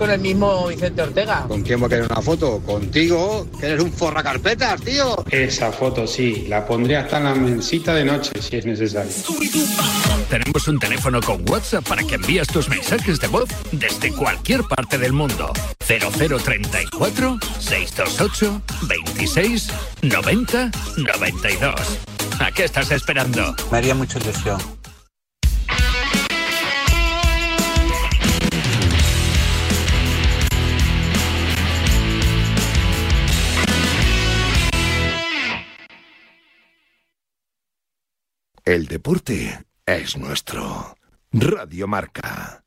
con el mismo Vicente Ortega. ¿Con quién va a querer una foto? Contigo, que eres un forra carpetas, tío. Esa foto sí, la pondré hasta en la mesita de noche si es necesario. Tenemos un teléfono con WhatsApp para que envíes tus mensajes de voz desde cualquier parte del mundo. 0034 628 26 90 92. ¿A qué estás esperando? Me haría mucha ilusión. El deporte es nuestro. Radio Marca.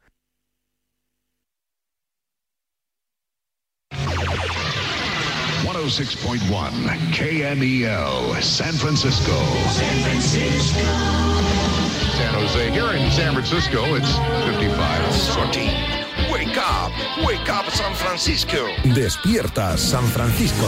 KMEL, San Francisco. San Francisco. San Jose. Here in San Francisco, it's 55. 14. Wake up, wake up San Francisco. Despierta San Francisco.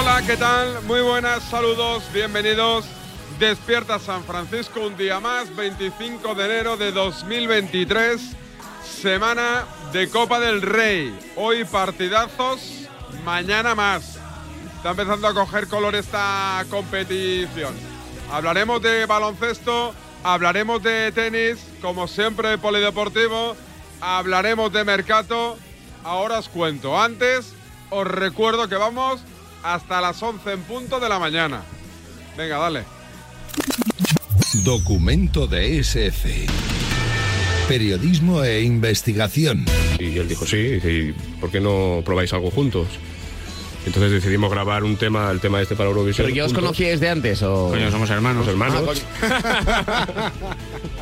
Hola, ¿qué tal? Muy buenas, saludos, bienvenidos. Despierta San Francisco un día más, 25 de enero de 2023, semana de Copa del Rey. Hoy partidazos, mañana más. Está empezando a coger color esta competición. Hablaremos de baloncesto, hablaremos de tenis, como siempre polideportivo, hablaremos de mercado. Ahora os cuento. Antes os recuerdo que vamos hasta las 11 en punto de la mañana. Venga, dale. Documento de SF. Periodismo e investigación. Y él dijo, sí, "¿Y ¿por qué no probáis algo juntos? Entonces decidimos grabar un tema, el tema este para Eurovisión. ¿Pero ya os juntos. conocíais de antes o...? Coño, somos hermanos. hermanos.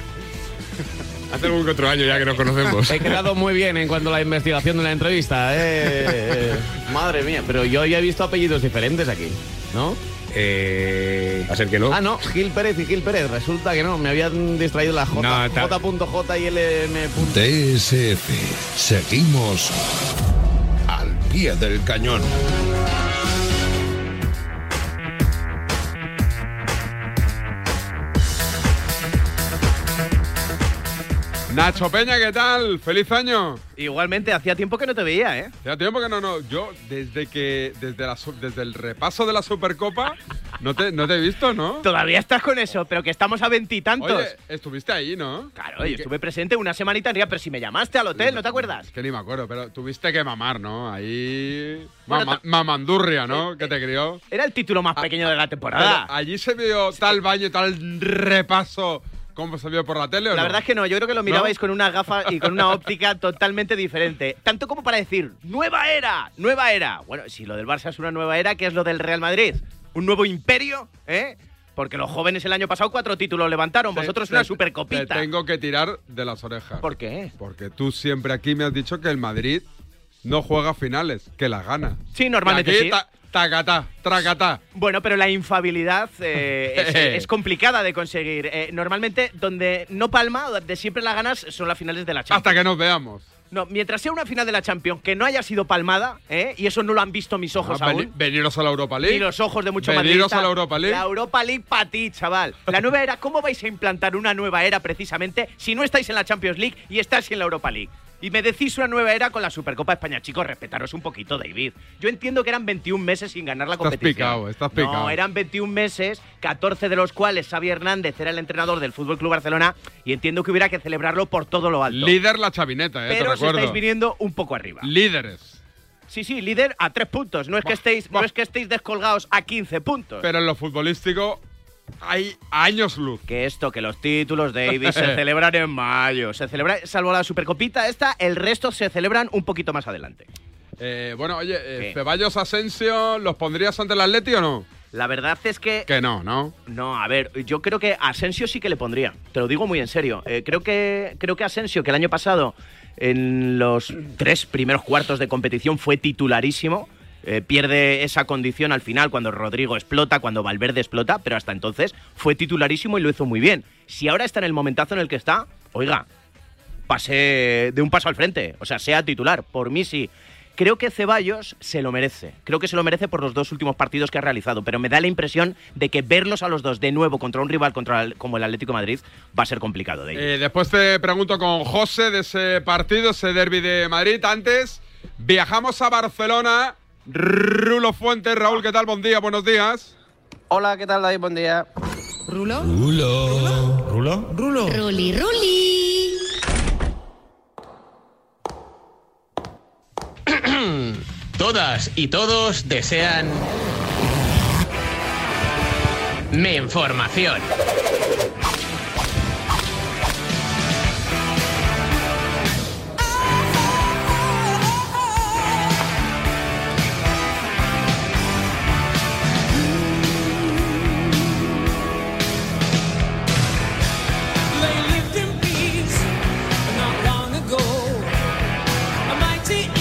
Hace algún otro año ya que nos conocemos. He quedado muy bien en cuanto a la investigación de la entrevista. eh, eh. Madre mía, pero yo ya he visto apellidos diferentes aquí, ¿no? Eh, a ser que no. Ah, no, Gil Pérez y Gil Pérez. Resulta que no, me habían distraído la J, No, ta- J.J y LM. TSF. Seguimos al pie del cañón. Nacho Peña, ¿qué tal? ¡Feliz año! Igualmente, hacía tiempo que no te veía, ¿eh? Hacía tiempo que no, no. Yo, desde que. Desde, la, su- desde el repaso de la Supercopa, no te, no te he visto, ¿no? Todavía estás con eso, pero que estamos a veintitantos. Oye, estuviste ahí, ¿no? Claro, yo estuve presente una semanita en día, pero si me llamaste al hotel, ¿no te acuerdas? Es que ni me acuerdo, pero tuviste que mamar, ¿no? Ahí. Bueno, Mama- ta- mamandurria, ¿no? Que te crió. Era el título más pequeño de la temporada. Pero allí se vio tal baño, tal repaso como se vio por la tele, ¿o La no? verdad es que no, yo creo que lo mirabais con una gafa y con una óptica totalmente diferente. Tanto como para decir, ¡nueva era! ¡Nueva era! Bueno, si lo del Barça es una nueva era, ¿qué es lo del Real Madrid? ¿Un nuevo imperio? ¿Eh? Porque los jóvenes el año pasado cuatro títulos levantaron, Te- vosotros te- una Te supercopita. tengo que tirar de las orejas. ¿Por qué? Porque tú siempre aquí me has dicho que el Madrid no juega finales, que las gana. Sí, normalmente sí. ta- tacatá, tracatá. Bueno, pero la infabilidad eh, es, es complicada de conseguir. Eh, normalmente, donde no palma, donde siempre la ganas, son las finales de la Champions. Hasta que nos veamos. No, mientras sea una final de la Champions que no haya sido palmada, ¿eh? y eso no lo han visto mis ojos Ah, aún. veniros a la Europa League. Ni los ojos de mucho Veniros a la Europa League. La Europa League para ti, chaval. La nueva era, ¿cómo vais a implantar una nueva era precisamente si no estáis en la Champions League y estáis en la Europa League? Y me decís una nueva era con la Supercopa de España. Chicos, respetaros un poquito, David. Yo entiendo que eran 21 meses sin ganar la Estás competición. picado, estás No, picado. eran 21 meses, 14 de los cuales Xavi Hernández era el entrenador del Fútbol Club Barcelona y entiendo que hubiera que celebrarlo por todo lo alto. Líder la chavineta, eh, Pero te os recuerdo. estáis viniendo un poco arriba. Líderes. Sí, sí, líder a tres puntos. No es que estéis, no es que estéis descolgados a 15 puntos. Pero en lo futbolístico hay años luz. Que esto, que los títulos, David, se celebran en mayo. Se celebra, salvo la Supercopita esta, el resto se celebran un poquito más adelante. Eh, bueno, oye, eh, Ceballos Asensio, ¿los pondrías ante el Atleti o no? La verdad es que... Que no, ¿no? No, a ver, yo creo que Asensio sí que le pondría. Te lo digo muy en serio. Eh, creo, que, creo que Asensio, que el año pasado en los tres primeros cuartos de competición fue titularísimo. Eh, pierde esa condición al final cuando Rodrigo explota, cuando Valverde explota, pero hasta entonces fue titularísimo y lo hizo muy bien. Si ahora está en el momentazo en el que está, oiga, pase de un paso al frente, o sea, sea titular. Por mí sí. Creo que Ceballos se lo merece. Creo que se lo merece por los dos últimos partidos que ha realizado, pero me da la impresión de que verlos a los dos de nuevo contra un rival contra como el Atlético Madrid va a ser complicado. Eh, después te pregunto con José de ese partido, ese derby de Madrid. Antes, viajamos a Barcelona. Rulo Fuentes, Raúl, ¿qué tal? Buen día, buenos días. Hola, ¿qué tal, David? Buen día. ¿Rulo? Rulo. ¿Rulo? Rulo. Ruli, Ruli. Todas y todos desean... Mi información.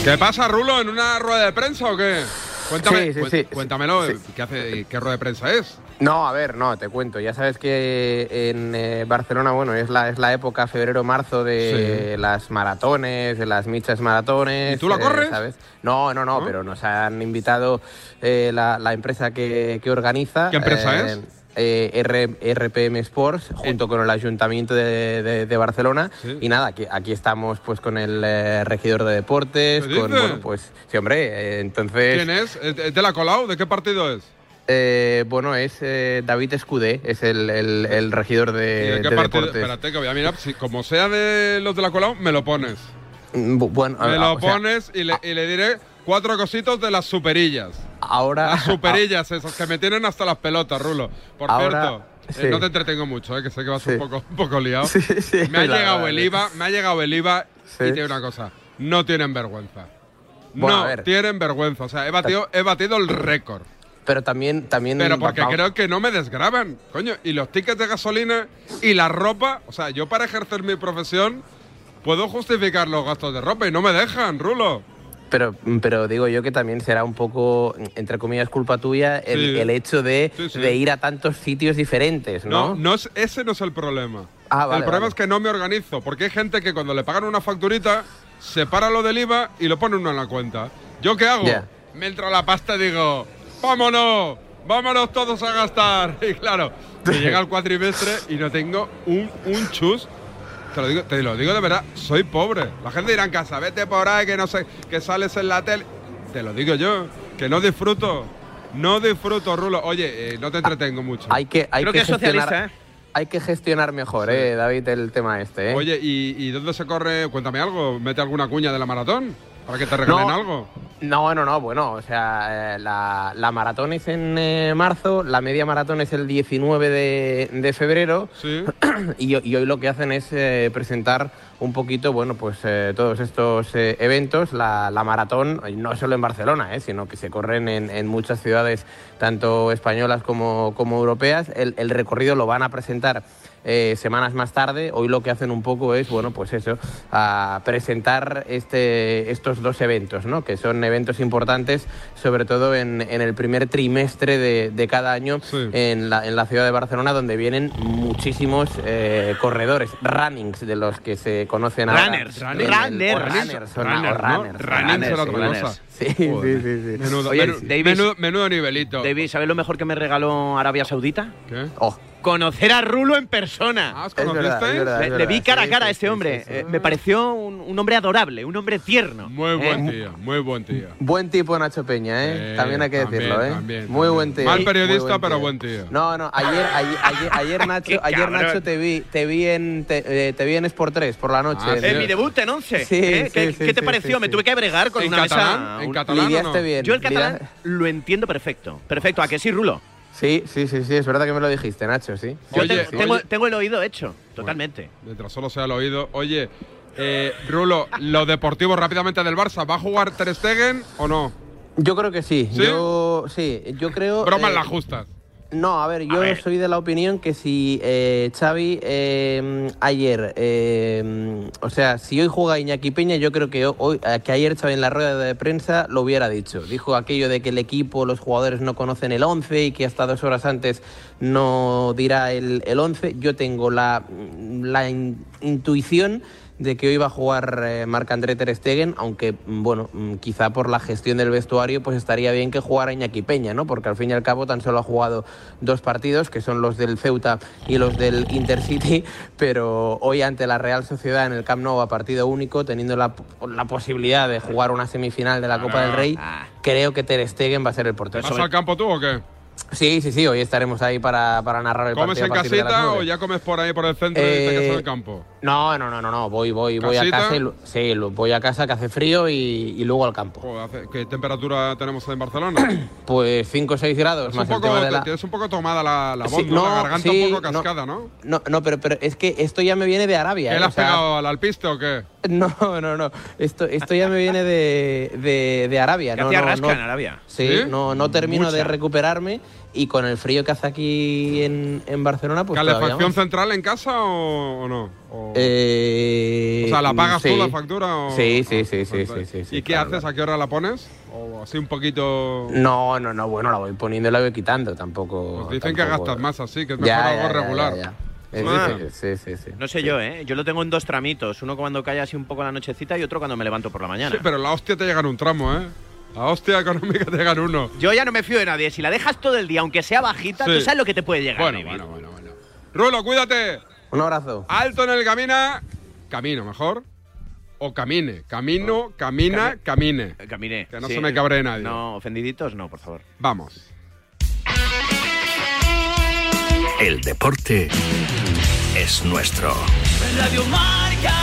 ¿Qué pasa, Rulo? ¿En una rueda de prensa o qué? Cuéntame, Sí, sí, sí. cuéntamelo. ¿qué, hace, ¿qué rueda de prensa es? No, a ver, no, te cuento. Ya sabes que en eh, Barcelona, bueno, es la, es la época febrero-marzo de las maratones, de las michas maratones. eh, ¿Y tú la corres? ¿sabes? No, no, no, pero nos han invitado eh, la, la empresa que, que organiza. ¿Qué empresa eh, es? Eh, RPM Sports junto con el Ayuntamiento de, de- de Barcelona Sí. y nada aquí, aquí estamos pues con el eh, regidor de deportes ¿Qué con bueno pues sí hombre eh, entonces ¿Quién es? ¿Es de la Colau? ¿De qué partido es? eh, bueno, es eh, David Escudé, es el, el- el regidor ¿Y de, de qué de deportes. Espérate, que voy a mirar. Si, como sea de los de la Colau, me lo pones. Mm, bu- Bueno, Me lo o sea, pones y, le, y le diré cuatro cositos de las superillas. Ahora, Las superillas esas que me tienen hasta las pelotas, Rulo. Por Ahora, cierto, eh, no te entretengo mucho, eh, que sé que vas Sí. un, poco, un poco liado. Sí, me ha llegado el. IVA, me ha llegado el IVA y tiene una cosa. No tienen vergüenza. Bueno, no a ver. tienen vergüenza. O sea, he batido, he batido el récord. pero también, también Pero porque va- creo que no me desgraban, coño. Y los tickets de gasolina y la ropa, o sea, yo para ejercer mi profesión puedo justificar los gastos de ropa y no me dejan, Rulo. Pero, pero digo yo que también será un poco, entre comillas, culpa tuya el, Sí. el hecho de, Sí, sí. de ir a tantos sitios diferentes, No, ¿no? no es, ese no es el problema. Ah, vale, el problema vale. es que no me organizo, porque hay gente que cuando le pagan una facturita, separa lo del IVA y lo pone uno en la cuenta. ¿Yo qué hago? Ya. Me entra la pasta y digo, ¡vámonos! ¡Vámonos todos a gastar! Y claro, me llega el cuatrimestre y no tengo un, un chus. Te lo, digo, te lo digo de verdad, soy pobre. La gente dirá en casa, vete por ahí, que no sé, que sales en la tele. Te lo digo yo, que no disfruto. No disfruto, Rulo. Oye, eh, no te entretengo mucho. Hay que, hay Creo que, que socialista, ¿eh? hay que gestionar mejor, eh, David, el tema este, ¿eh? Oye, ¿y, y dónde se corre? Cuéntame algo. ¿Mete alguna cuña de la maratón? ¿Para que te regalen No. algo? No, no, no, bueno, o sea, eh, la, la maratón es en eh, marzo, la media maratón es el 19 de, de febrero Sí. y, y hoy lo que hacen es eh, presentar un poquito, bueno, pues eh, todos estos eh, eventos, la, la maratón, no solo en Barcelona, eh, sino que se corren en, en muchas ciudades, tanto españolas como, como europeas. El, el recorrido lo van a presentar eh, semanas más tarde. Hoy lo que hacen un poco es, bueno, pues eso, a presentar este, estos dos eventos, ¿no? Que son eventos importantes, sobre todo en, en el primer trimestre de, de cada año Sí. en, la, en la ciudad de Barcelona, donde vienen muchísimos eh, corredores, runnings, de los que se conocen ahora. Runners, runners. runners, ¿no? runners, Running runners, sí, otra runners. Sí, sí, sí, sí. Menudo, Oye, menu- Davis- menudo- menudo nivelito. David, ¿sabes lo mejor que me regaló Arabia Saudita? ¿Qué? Oh, Conocer a Rulo en persona. Ah, ¿os Es verdad, conocisteis? es verdad. Le, le vi cara a cara a este sí, hombre. sí, sí. Eh, me pareció un, un hombre adorable, un hombre tierno. Muy Eh, buen tío, muy buen tío. Buen tipo Nacho Peña, ¿eh? Eh, también hay que también, decirlo, ¿eh? también, Muy también. buen tío. Mal periodista, buen pero buen tío. No, no, ayer, ayer, ayer, ayer Nacho, ayer. Nacho te vi, te vi en te, eh, te vi en Sport 3 por la noche. Ah, En- mi debut en 11. Sí, ¿eh? sí, ¿Qué, sí, qué te sí, pareció? sí, Me tuve que bregar con ¿En una catalán? mesa. ¿En catalán o Lidiaste no? bien. Yo el catalán lo entiendo perfecto. Perfecto, ¿a que sí, Rulo? Sí, sí, sí, sí, es verdad que me lo dijiste, Nacho, sí. Yo Oye, tengo, tengo- oye. tengo el oído hecho, totalmente. Mientras solo sea el oído. Oye, eh, Rulo, lo deportivo rápidamente del Barça. ¿Va a jugar Ter Stegen o no? Yo creo que sí. ¿Sí? Yo sí, yo creo Bromas eh, las justas. No, a ver, yo soy de la opinión que si eh, Xavi eh, ayer, eh, o sea, si hoy juega Iñaki Peña, yo creo que hoy, eh, que ayer Xavi en la rueda de prensa lo hubiera dicho. Dijo aquello de que el equipo, los jugadores no conocen el 11 y que hasta dos horas antes no dirá el, el 11. Yo tengo la, la in- intuición de que hoy va a jugar eh, Marc-André Ter Stegen, aunque, mm, bueno, mm, quizá por la gestión del vestuario, pues estaría bien que jugara Iñaki Peña, ¿no? Porque al fin y al cabo tan solo ha jugado dos partidos, que son los del Ceuta y los del Intercity, pero hoy ante la Real Sociedad en el Camp Nou a partido único, teniendo la, la posibilidad de jugar una semifinal de la Copa del Rey, creo que Ter Stegen va a ser el portero. ¿Vas al campo tú o qué? Sí, sí, sí, hoy estaremos ahí para, para narrar el ¿Comes partido. en de las casita o ya comes por ahí por el centro y te Eh, quedas en el campo? No, no, no, no, no, voy, voy, voy a casa y, lo- sí, voy a casa que hace frío y, y luego al campo. Joder, hace- ¿Qué temperatura tenemos en Barcelona? Pues 5 o 6 grados Es más un poco, de la... Tienes un poco tomada la, la voz, Sí, ¿no? La no, garganta sí, un poco cascada, ¿no? No, no, pero, pero es que esto ya me viene de Arabia. ¿Qué ¿eh? le O has sea, pegado al alpiste o qué? No, no, no. Esto, esto ya me viene de, de, de Arabia. ¿Qué no, no, rasca en Arabia? Sí, ¿Sí? no, no termino de Mucha. recuperarme y con el frío que hace aquí en, en Barcelona, pues ¿Calefacción central en casa o, o no? O, Eh, o sea, ¿la pagas tú sí. la factura o...? Sí, sí, sí, sí, sí, sí, sí, ¿Y qué claro, haces? ¿A qué hora la pones? ¿O así un poquito...? No, no, no, bueno, la voy poniendo y la voy quitando, tampoco. Pues dicen que gastas más así, que es mejor ya, algo ya, regular. ya, Ah. sí, sí, sí. No sé yo, ¿eh? Yo lo tengo en dos tramitos. Uno cuando cae así un poco la nochecita y otro cuando me levanto por la mañana. Sí, pero la hostia te llega en un tramo, ¿eh? La hostia económica te en uno. Yo ya no me fío de nadie. Si la dejas todo el día, aunque sea bajita, Sí. tú sabes lo que te puede llegar. Bueno, David. bueno, bueno, bueno. Rulo, cuídate. Un abrazo. Alto en el camina. Camino, mejor. O camine. Camino, camina, camine. Caminé. Que no Sí. se me cabre nadie. No, ofendiditos, no, por favor. Vamos. El deporte es nuestro. Radio Marca.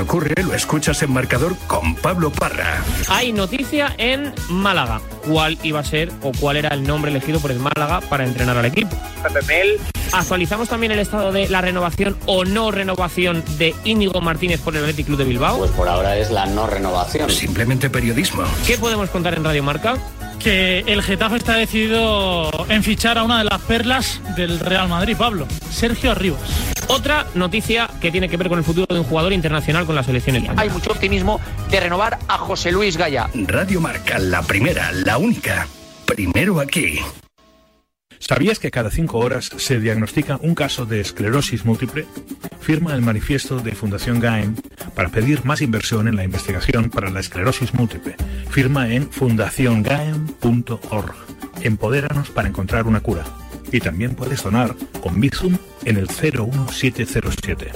Que ocurre lo escuchas en marcador con Pablo Parra. Hay noticia en Málaga. ¿Cuál iba a ser o cuál era el nombre elegido por el Málaga para entrenar al equipo? Actualizamos también el estado de la renovación o no renovación de Íñigo Martínez por el Athletic Club de Bilbao. Pues por ahora es la no renovación. Simplemente periodismo. ¿Qué podemos contar en Radio Marca? que el Getafe está decidido en fichar a una de las perlas del Real Madrid, Pablo, Sergio Arribas. Otra noticia que tiene que ver con el futuro de un jugador internacional con la selección española. Hay mucho optimismo de renovar a José Luis Gaya. Radio Marca, la primera, la única. Primero aquí. ¿Sabías que cada cinco horas se diagnostica un caso de esclerosis múltiple? Firma el manifiesto de Fundación GAEM para pedir más inversión en la investigación para la esclerosis múltiple. Firma en fundaciongaem.org. Empodéranos para encontrar una cura. Y también puedes donar con Bizum en el 01707.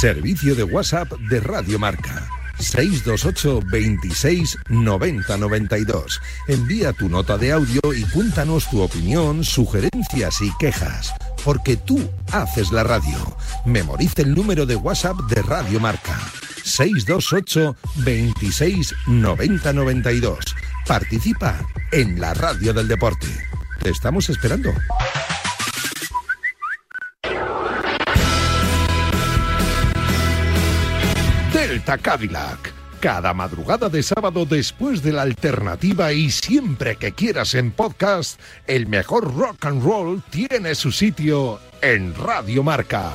Servicio de WhatsApp de Radio Marca. 628 26 90 92. Envía tu nota de audio y cuéntanos tu opinión, sugerencias y quejas. Porque tú haces la radio. Memoriza el número de WhatsApp de Radio Marca. 628 26 90 92. Participa en la radio del deporte. Te estamos esperando. Delta Cadillac. Cada madrugada de sábado después de la alternativa y siempre que quieras en podcast, el mejor rock and roll tiene su sitio en Radio Marca.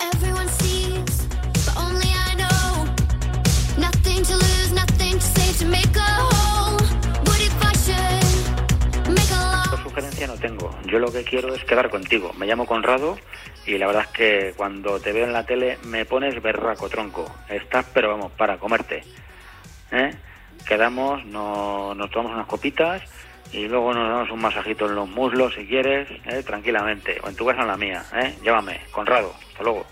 Everyone sees, only I know. Nothing to lose, nothing to say to make a sugerencia no tengo. Yo lo que quiero es quedar contigo. Me llamo Conrado y la verdad es que cuando te veo en la tele me pones berraco, tronco. Estás, pero vamos, para comerte. ¿Eh? Quedamos, no- nos tomamos unas copitas y luego nos damos un masajito en los muslos si quieres, ¿eh? tranquilamente. O en tu casa o en la mía. ¿eh? Llámame, Conrado. Hasta luego.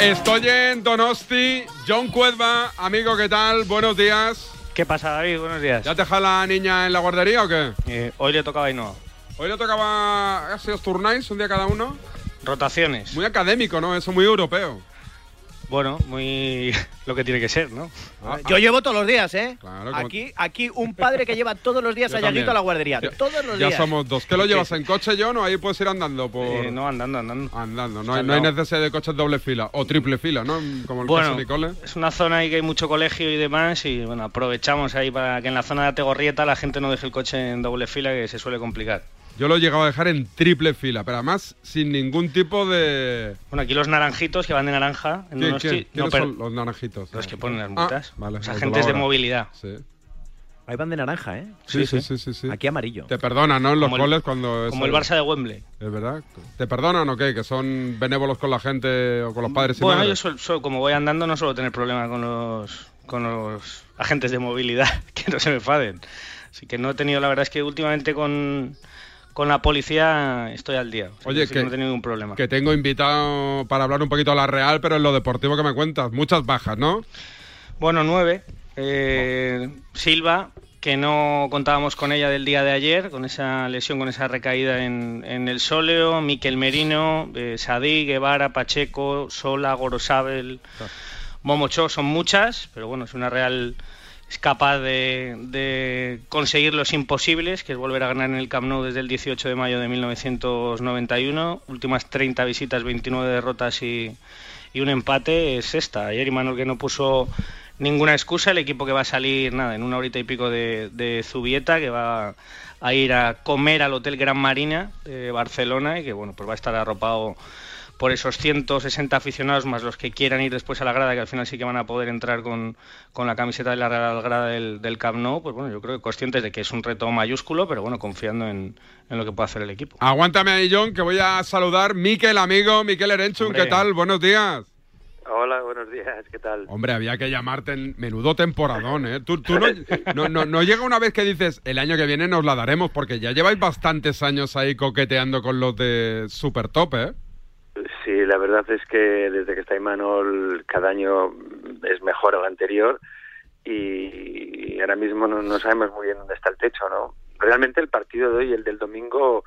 Estoy en Donosti, John Cuedva, amigo, ¿qué tal? Buenos días. ¿Qué pasa, David? Buenos días. ¿Ya te deja la niña en la guardería o qué? Eh, hoy le tocaba y no. Hoy le tocaba así os turnáis un día cada uno. Rotaciones. Muy académico, ¿no? Eso muy europeo. Bueno, muy lo que tiene que ser, ¿no? Yo llevo todos los días, ¿eh? como- Aquí, aquí un padre que lleva todos los días Yo a Yaguito a la guardería. Ya- todos los Ya días. somos dos. ¿Qué lo llevas en coche, John, o ahí puedes ir andando? Por... Eh, no, andando, andando. Andando, no hay, no hay necesidad de coches doble fila o triple fila, ¿no? Como el caso Bueno, de Nicole. es una zona ahí que hay mucho colegio y demás y bueno, aprovechamos ahí para que en la zona de Ategorrieta la gente no deje el coche en doble fila que se suele complicar. Yo lo he llegado a dejar en triple fila, pero además sin ningún tipo de... Bueno, aquí los naranjitos que van de naranja. En ¿Quién- unos quién- ti- quiénes pero- son los naranjitos? Los que ponen las Ah, multas. vale, los agentes de movilidad. Sí. Ahí van de naranja, ¿eh? Sí, sí, sí, sí, sí. Aquí amarillo. Te perdonan, ¿no? En los goles cuando... Como el Barça de Wembley. Es verdad. ¿Te perdonan o qué? ¿Que son benévolos con la gente o con los padres y Bueno, yo como voy andando no suelo tener problema con los, con los agentes de movilidad, que no se me enfaden. Así que no he tenido, la verdad es que últimamente con, con la policía estoy al día. Oye, que, no he tenido ningún problema. que tengo invitado para hablar un poquito a la Real, pero en lo deportivo que me cuentas, muchas bajas, ¿no? Bueno, nueve. Eh, Silva, que no contábamos con ella del día de ayer, con esa lesión, con esa recaída en, en el sóleo. Miquel Merino, eh, Sadí, Guevara, Pacheco, Sola, Gorosabel, Momocho, son muchas, pero bueno, es una Real es capaz de, de conseguir los imposibles, que es volver a ganar en el Camp Nou desde el 18 de mayo de 1991. Últimas 30 visitas, 29 derrotas y, y un empate es esta. Ayer Imanol que no puso ninguna excusa, el equipo que va a salir nada en una horita y pico de, de Zubieta, que va a ir a comer al Hotel Gran Marina de Barcelona y que bueno, pues va a estar arropado por esos 160 aficionados más los que quieran ir después a la grada, que al final sí que van a poder entrar con, con la camiseta de la Real Grada del, del Camp Nou, pues bueno, yo creo que conscientes de que es un reto mayúsculo, pero bueno, confiando en, en lo que puede hacer el equipo. Aguántame ahí, John, que voy a saludar. Miquel, amigo, Miquel Erenchun. ¿qué tal? Buenos días. Hola, buenos días, ¿qué tal? Hombre, había que llamarte en menudo temporadón, ¿eh? Tú, tú no, no, no, no llega una vez que dices, el año que viene nos la daremos, porque ya lleváis bastantes años ahí coqueteando con los de Super Top, ¿eh? La verdad es que desde que está Imanol cada año es mejor al anterior y ahora mismo no, no sabemos muy bien dónde está el techo, ¿no? Realmente el partido de hoy y el del domingo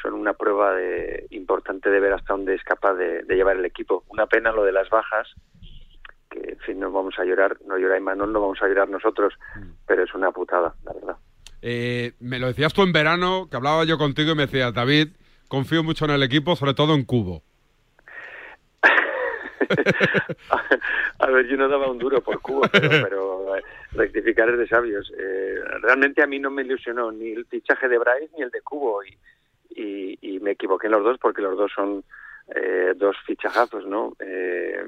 son una prueba de, importante de ver hasta dónde es capaz de, de llevar el equipo. Una pena lo de las bajas, que en fin, no vamos a llorar, no llora Imanol, no vamos a llorar nosotros, pero es una putada, la verdad. Eh, me lo decías tú en verano, que hablaba yo contigo y me decías, David, confío mucho en el equipo, sobre todo en Cubo. A ver, yo no daba un duro por Cuba, pero, pero, eh, rectificar es de sabios. Eh, realmente a mí no me ilusionó ni el fichaje de Bryce ni el de Cubo y, y, y me equivoqué en los dos porque los dos son eh, dos fichajazos, ¿no? Eh,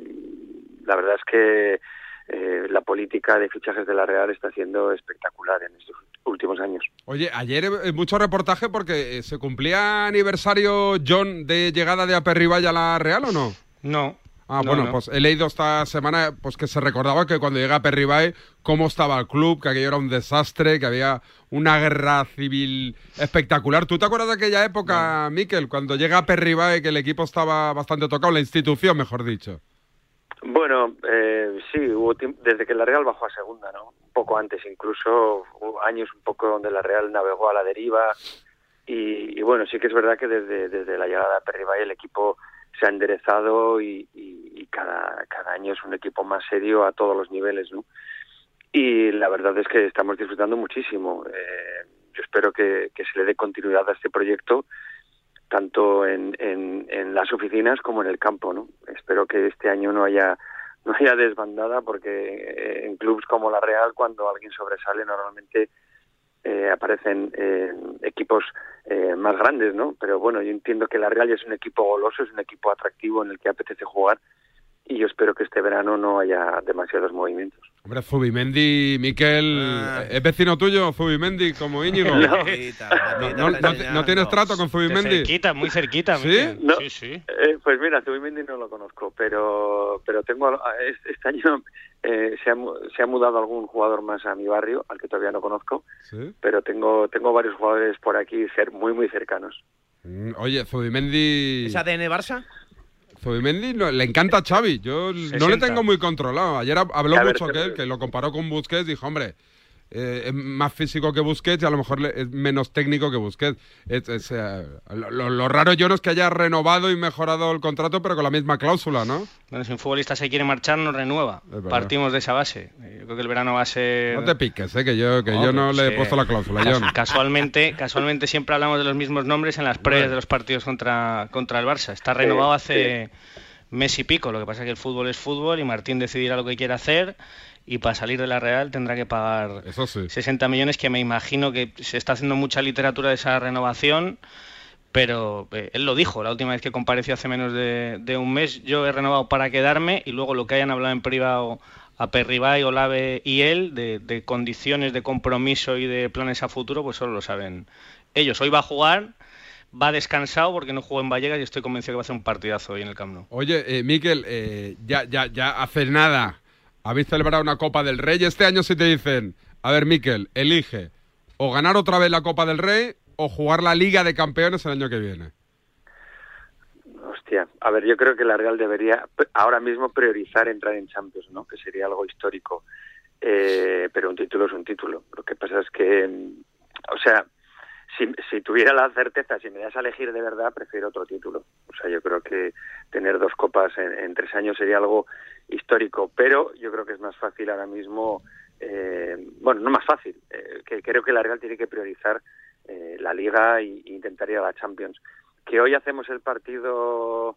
la verdad es que eh, la política de fichajes de la Real está siendo espectacular en estos últimos años. Oye, ayer eh, mucho reportaje porque eh, se cumplía aniversario, John, de llegada de Aperribay a la Real, ¿o no? No. Ah, No, bueno, no. pues he leído esta semana pues que se recordaba que cuando llega Aperribay, cómo estaba el club, que aquello era un desastre, que había una guerra civil espectacular. ¿Tú te acuerdas de aquella época, Miquel, cuando llega Aperribay, que el equipo estaba bastante tocado, la institución, mejor dicho? Bueno, eh, sí, hubo desde que la Real bajó a segunda, ¿no? Un poco antes, incluso hubo años un poco donde la Real navegó a la deriva y, y bueno, sí que es verdad que desde, desde la llegada de Perribay el equipo se ha enderezado y, cada, cada año es un equipo más serio a todos los niveles, ¿no? Y la verdad es que estamos disfrutando muchísimo. Eh, yo espero que, se le dé continuidad a este proyecto tanto en, en, las oficinas como en el campo, ¿no? Espero que este año no haya no haya desbandada porque en clubes como la Real cuando alguien sobresale normalmente eh, aparecen eh, equipos eh, más grandes, ¿no? Pero bueno, yo entiendo que la Real ya es un equipo goloso, es un equipo atractivo en el que apetece jugar y yo espero que este verano no haya demasiados movimientos. Hombre, Zubimendi, Miquel, ¿es vecino tuyo, Zubimendi, como Íñigo? No. No, no- no- no tienes trato con Zubimendi? cerquita, muy cerquita. ¿Sí? Sí, sí. eh, pues mira, Zubimendi no lo conozco, pero pero tengo este año eh, se, ha, mu- se ha mudado algún jugador más a mi barrio, al que todavía no conozco, ¿Sí? pero tengo tengo varios jugadores por aquí cer- muy muy cercanos. Mm, Oye, Zubimendi... ¿Es ADN Barça? Zubimendi no- le encanta a Xavi. Yo no le 60. tengo muy controlado. Ayer hab- habló ver, mucho que él, que lo comparó con Busquets. Dijo, hombre, eh, es más físico que Busquets y a lo mejor es menos técnico que Busquets. Es- es, eh, lo, lo- lo raro yo no es que haya renovado y mejorado el contrato, pero con la misma cláusula, ¿no? Bueno, si un futbolista se quiere marchar, no renueva. Partimos de esa base. Eh, Yo creo que el verano va a ser... No te piques, eh, que yo, que yo no le he puesto la cláusula, cas- John. Casualmente, casualmente siempre hablamos de los mismos nombres en las previas de los partidos contra, contra el Barça. Está renovado hace mes y pico. Lo que pasa es que el fútbol es fútbol y Martín decidirá lo que quiere hacer y para salir de la Real tendrá que pagar 60 millones que me imagino que se está haciendo mucha literatura de esa renovación. Pero eh, él lo dijo la última vez que compareció hace menos de, de un mes. Yo he renovado para quedarme y luego lo que hayan hablado en privado a Perribay, Olave y él de, de condiciones de compromiso y de planes a futuro, pues solo lo saben ellos. Hoy va a jugar, va descansado porque no jugó en Vallecas y estoy convencido que va a hacer un partidazo hoy en el Camp Nou. Oye, eh, Miquel, eh, ya, ya, ya hace nada habéis celebrado una Copa del Rey. Este año si te dicen, a ver, Miquel, elige o ganar otra vez la Copa del Rey o jugar la Liga de Campeones el año que viene. Hostia, a ver, yo creo que la Real debería ahora mismo priorizar entrar en Champions, ¿no? Que sería algo histórico. Eh, pero un título es un título. Lo que pasa es que, mm, o sea, si, si tuviera la certeza, si me das a elegir de verdad, prefiero otro título. O sea, yo creo que tener dos copas en, tres años sería algo histórico. Pero yo creo que es más fácil ahora mismo, eh, bueno, no más fácil, eh, que creo que la Real tiene que priorizar eh, la Liga e intentar ir a la Champions que hoy hacemos el partido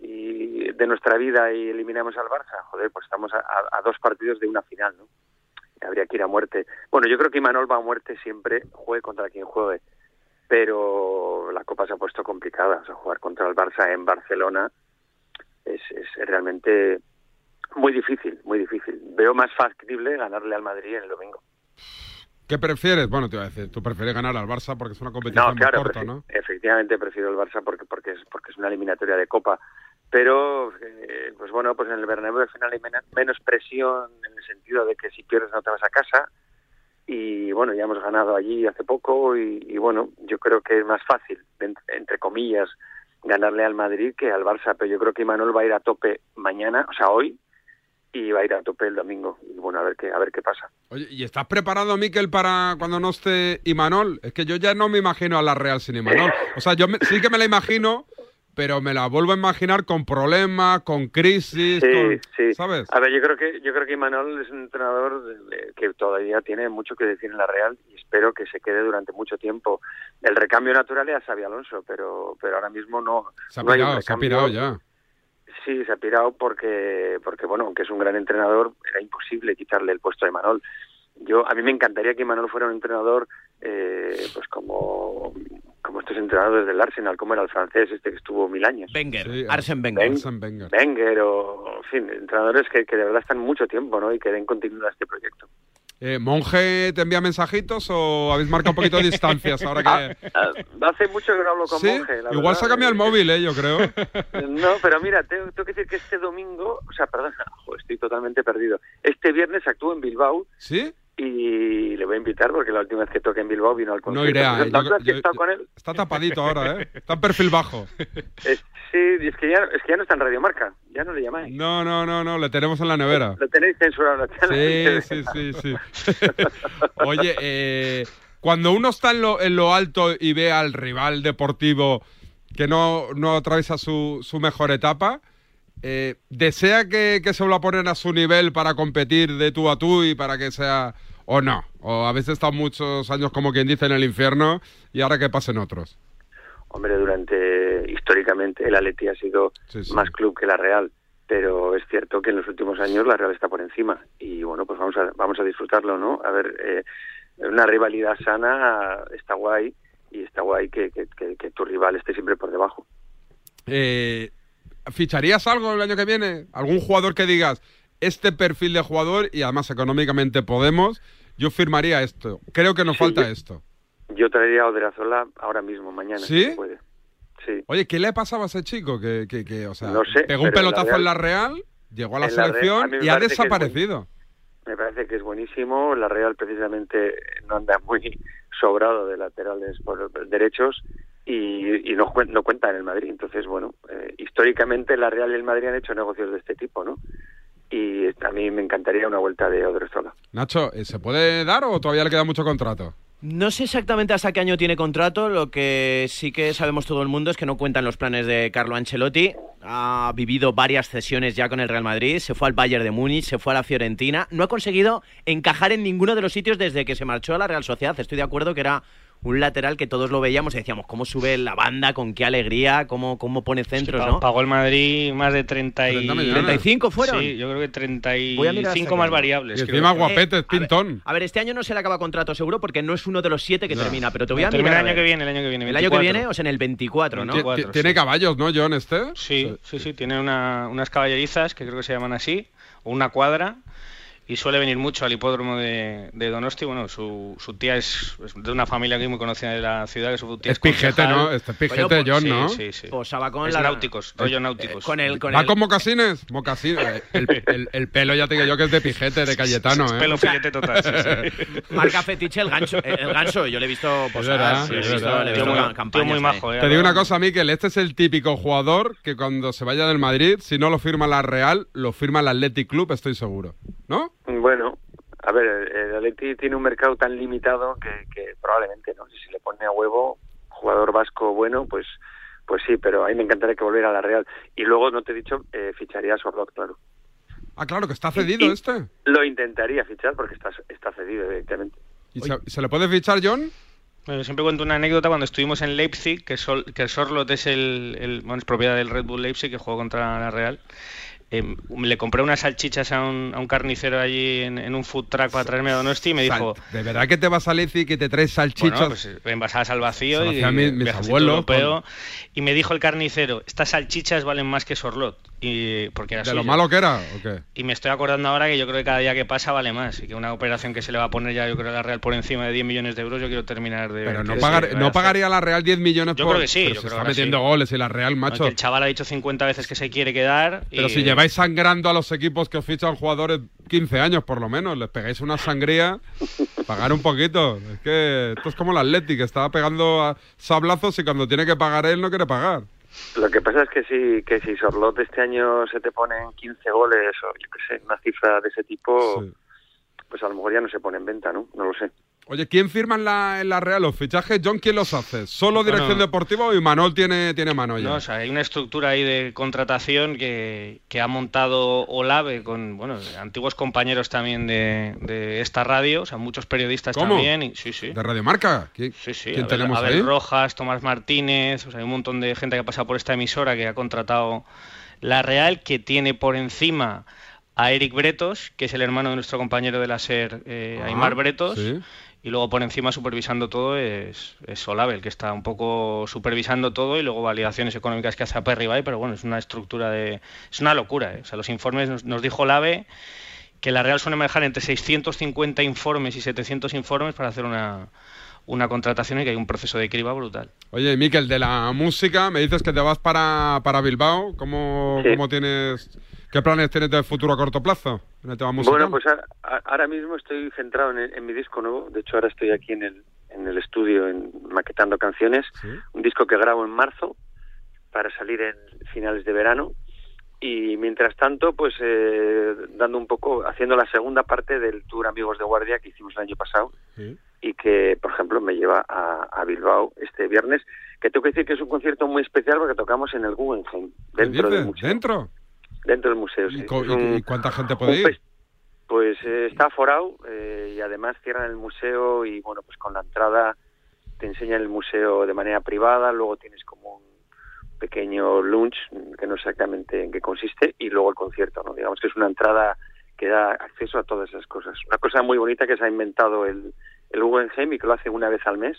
y de nuestra vida y eliminamos al Barça, joder, pues estamos a, a- a dos partidos de una final, ¿no? Habría que ir a muerte. Bueno, yo creo que Imanol va a muerte siempre, juegue contra quien juegue, pero la Copa se ha puesto complicada. O sea, jugar contra el Barça en Barcelona es, es realmente muy difícil, muy difícil. Veo más factible ganarle al Madrid en el domingo. ¿Qué prefieres? Bueno, te iba a decir, tú prefieres ganar al Barça porque es una competición No, claro, muy corta, ¿no? efectivamente prefiero el Barça porque porque es porque es una eliminatoria de Copa, pero eh, pues bueno, pues en el Bernabéu al final hay menos presión en el sentido de que si pierdes no te vas a casa y bueno, ya hemos ganado allí hace poco y, bueno, yo creo que es más fácil, en- entre comillas, ganarle al Madrid que al Barça, pero yo creo que Imanol va a ir a tope mañana, o sea, hoy y va a ir a tope el domingo y bueno, a ver qué a ver qué pasa. Oye, ¿y estás preparado, Miquel, para cuando no esté Imanol? Es que yo ya no me imagino a la Real sin Imanol. O sea, yo me- sí que me la imagino, pero me la vuelvo a imaginar con problemas, con crisis, Sí, con- sí. ¿sabes? A ver, yo creo que yo creo que Imanol es un entrenador que todavía tiene mucho que decir en la Real y espero que se quede durante mucho tiempo. El recambio natural es Xavi Alonso, pero pero ahora mismo no, Se ha no hay un pirado, se ha pirado ya. Sí, se ha pirado porque porque bueno, aunque es un gran entrenador, era imposible quitarle el puesto a Imanol. Yo a mí me encantaría que Imanol fuera un entrenador eh, pues como como estos entrenadores del Arsenal, como era el francés este que estuvo mil años. Wenger, Sí, Arsen Wenger. Arsene Wenger. Wenger o, en fin, entrenadores que, que de verdad están mucho tiempo, ¿no? Y que den continuidad a este proyecto. Eh, ¿Monje te envía mensajitos o habéis marcado un poquito de distancias ahora que...? Ah, hace mucho que no hablo con ¿Sí? Monje, la Igual verdad. se ha cambiado el móvil, ¿eh? Yo creo. No, pero mira, tengo, tengo que decir que este domingo, o sea, perdón, jo, estoy totalmente perdido. Este viernes actúo en Bilbao ¿Sí? Y le voy a invitar porque la última vez que toqué en Bilbao vino al No concierto. iré a... La yo- última vez que he yo- estado con él, Está tapadito ahora, ¿eh? Está en perfil bajo. es- sí, es que, ya, es que ya no está en Radio Marca, ya no le llamáis. No, no, no, no, le tenemos en la nevera. Lo tenéis censurado. tenéis- Sí, sí, sí, sí. Oye, eh, cuando uno está en lo, en lo alto y ve al rival deportivo que no, no atraviesa su, su mejor etapa, eh, ¿desea que, que se vuelva a poner a su nivel para competir de tú a tú y para que sea... o no? O a veces están muchos años, como quien dice, en el infierno y ahora que pasen otros. Hombre, durante históricamente el Atleti ha sido más club que la Real, pero es cierto que en los últimos años la Real está por encima y bueno, pues vamos a vamos a disfrutarlo, ¿no? A ver, eh, una rivalidad sana está guay y está guay que, que, que- que tu rival esté siempre por debajo. Eh, ¿Ficharías algo el año que viene? ¿Algún jugador que digas, este perfil de jugador y además económicamente podemos, yo firmaría esto? Creo que nos Sí, falta yo- esto. Yo traería a Oderazola ahora mismo, mañana, ¿Sí? si se puede. Sí. Oye, ¿qué le pasaba a ese chico? Que, que, que, o sea, No sé, pegó un pero en la pelotazo en la Real- llegó a la en la Real- selección a y ha desaparecido. Me parece que es buenísimo. La Real precisamente no anda muy sobrado de laterales por derechos y, y no, no cuenta en el Madrid. Entonces, bueno, eh, históricamente la Real y el Madrid han hecho negocios de este tipo, ¿no? Y a mí me encantaría una vuelta de Odriozola. Nacho, ¿eh, ¿se puede dar o todavía le queda mucho contrato? No sé exactamente hasta qué año tiene contrato, lo que sí que sabemos todo el mundo es que no cuentan los planes de Carlo Ancelotti. Ha vivido varias cesiones ya con el Real Madrid, se fue al Bayern de Múnich, se fue a la Fiorentina, no ha conseguido encajar en ninguno de los sitios desde que se marchó a la Real Sociedad. Estoy de acuerdo que era un lateral que todos lo veíamos y decíamos cómo sube la banda, con qué alegría, cómo, cómo pone centros. Pagó el Madrid más de 30 y... 30 millones. 35 fueron. Sí, yo creo que Voy a mirar hasta 35 qué más variables. Y creo. encima guapete, es pintón. A ver, este año no se le acaba contrato seguro porque no es uno de los siete que No. termina, pero te voy a Termina mirar. el año que viene, el año que viene. El año que 24. viene, o sea, en el 24, ¿no? Ti- ti- Tiene caballos, ¿no, John, este? Sí, sí, sí, tiene una- unas caballerizas que creo que se llaman así, o una cuadra, y suele venir mucho al hipódromo de, de Donosti. Bueno, su, su tía es, es de una familia aquí muy conocida de la ciudad, que su tía Es pijete. ¿no? Este es pijete, Bueno, pues, John, sí, ¿no? Sí, sí. Posaba con Es la- náuticos, rollo náuticos. con el, con ¿Va el- con mocasines? Mocasines. El, el- el pelo ya te digo yo que es de pijete, de Cayetano, ¿eh? Pelo filete total, sí, sí. Marca fetiche el gancho. eh, El ganso, yo le he visto posar. le he visto, le he visto muy- campañas majo, eh. Te digo una cosa, Miquel, este es el típico jugador que cuando se vaya del Madrid, si no lo firma la Real, lo firma el Athletic Club, estoy seguro. ¿No? Bueno, a ver, el Atleti tiene un mercado tan limitado que, que probablemente, ¿no? Si se le pone a huevo, jugador vasco bueno, pues pues sí, pero a mí me encantaría que volviera a la Real. Y luego, no te he dicho, eh, ficharía a Sorloth, claro. Ah, claro, que está cedido este. Lo intentaría fichar porque está, está cedido, evidentemente. ¿Y se, se le puede fichar, John? Bueno, yo siempre cuento una anécdota cuando estuvimos en Leipzig, que, Sol, que el Sorlot es, el, el- bueno, es propiedad del Red Bull Leipzig, que jugó contra la Real. Eh, le compré unas salchichas a un, a un carnicero allí en, en un food truck para traerme a Donosti y me dijo... ¿De verdad que te vas a y que te traes salchichas? Bueno, pues eh, envasadas al vacío Se y mis abuelos europeo. Y me dijo el carnicero, estas salchichas valen más que Sorlot. Y, porque era ¿De lo malo que era o qué? Y me estoy acordando ahora que yo creo que cada día que pasa vale más. Y que una operación que se le va a poner ya, yo creo, a la Real por encima de 10 millones de euros, yo quiero terminar de... Pero no, pagar- no pagaría la Real 10 millones Yo por... creo que sí, Pero yo se creo está que metiendo sí. goles y la Real, No, macho. que el chaval ha dicho 50 veces que se quiere quedar. Pero y- si lleváis sangrando a los equipos que os fichan jugadores 15 años por lo menos, les pegáis una sangría, pagar un poquito. Es que esto es como el Athletic, que estaba pegando a sablazos y cuando tiene que pagar él no quiere pagar. Lo que pasa es que si, que si Sorloth este año se te ponen 15 goles o yo qué sé, una cifra de ese tipo, pues a lo mejor ya no se pone en venta, ¿no? No lo sé. Oye, ¿quién firma en la, en la Real los fichajes? John, ¿quién los hace? ¿Solo dirección Bueno. deportiva o Imanol tiene, tiene mano ya? No, o sea, hay una estructura ahí de contratación que, que ha montado Olave con bueno antiguos compañeros también de, de esta radio, o sea, muchos periodistas ¿Cómo? también. Y, sí, sí. ¿De Radiomarca? ¿Qui- Sí, sí, ¿Quién Abel, tenemos Abel ahí? Rojas, Tomás Martínez, o sea, hay un montón de gente que ha pasado por esta emisora que ha contratado la Real, que tiene por encima a Eric Bretos, que es el hermano de nuestro compañero de la SER, eh, Ah, Aymar Bretos. sí. Y luego por encima supervisando todo es, es Solave, el que está un poco supervisando todo y luego validaciones económicas que hace a Perribay, pero bueno, es una estructura de... Es una locura, ¿eh? O sea, los informes nos, nos dijo Olave que la Real suele manejar entre 650 informes y 700 informes para hacer una, una contratación y que hay un proceso de criba brutal. Oye, Miquel, de la música, me dices que te vas para, para Bilbao. ¿Cómo, Sí. cómo tienes, qué planes tienes de futuro a corto plazo en el tema musical? Bueno, pues a- a- ahora mismo estoy centrado en, en mi disco nuevo. De hecho, ahora estoy aquí en el, en el estudio en, maquetando canciones. Un disco que grabo en marzo para salir en finales de verano. Y mientras tanto, pues eh, dando un poco, haciendo la segunda parte del tour Amigos de Guardia que hicimos el año pasado y que, por ejemplo, me lleva a, a Bilbao este viernes. Que tengo que decir que es un concierto muy especial porque tocamos en el Guggenheim, ¿Qué dentro. ¿Dentro? Dentro del museo, sí. ¿Y, un- cuánta gente puede ir? Pues eh, está forado eh, y además cierran el museo y bueno, pues con la entrada te enseñan el museo de manera privada, luego tienes como un pequeño lunch que no sé exactamente en qué consiste y luego el concierto, ¿no? Digamos que es una entrada que da acceso a todas esas cosas. Una cosa muy bonita que se ha inventado el, el Guggenheim y que lo hace una vez al mes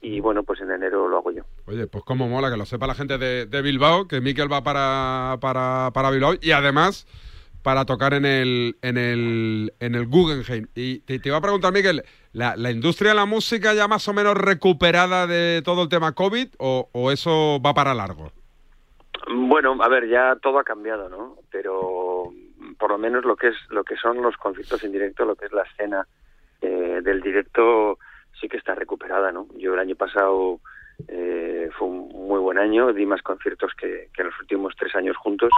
y bueno, pues en enero lo hago yo. Oye, pues cómo mola que lo sepa la gente de, de Bilbao, que Miquel va para, para, para Bilbao y además para tocar en el, en el, en el Guggenheim. Y te, te iba a preguntar, Miquel, ¿la, la industria de la música ya más o menos recuperada de todo el tema COVID o, o eso va para largo? Bueno, a ver, ya todo ha cambiado, ¿no? Pero por lo menos lo que es lo que son los conciertos en directo, lo que es la escena eh, del directo, sí que está recuperada, ¿no? Yo el año pasado eh, fue un muy buen año, di más conciertos que, en los últimos tres años juntos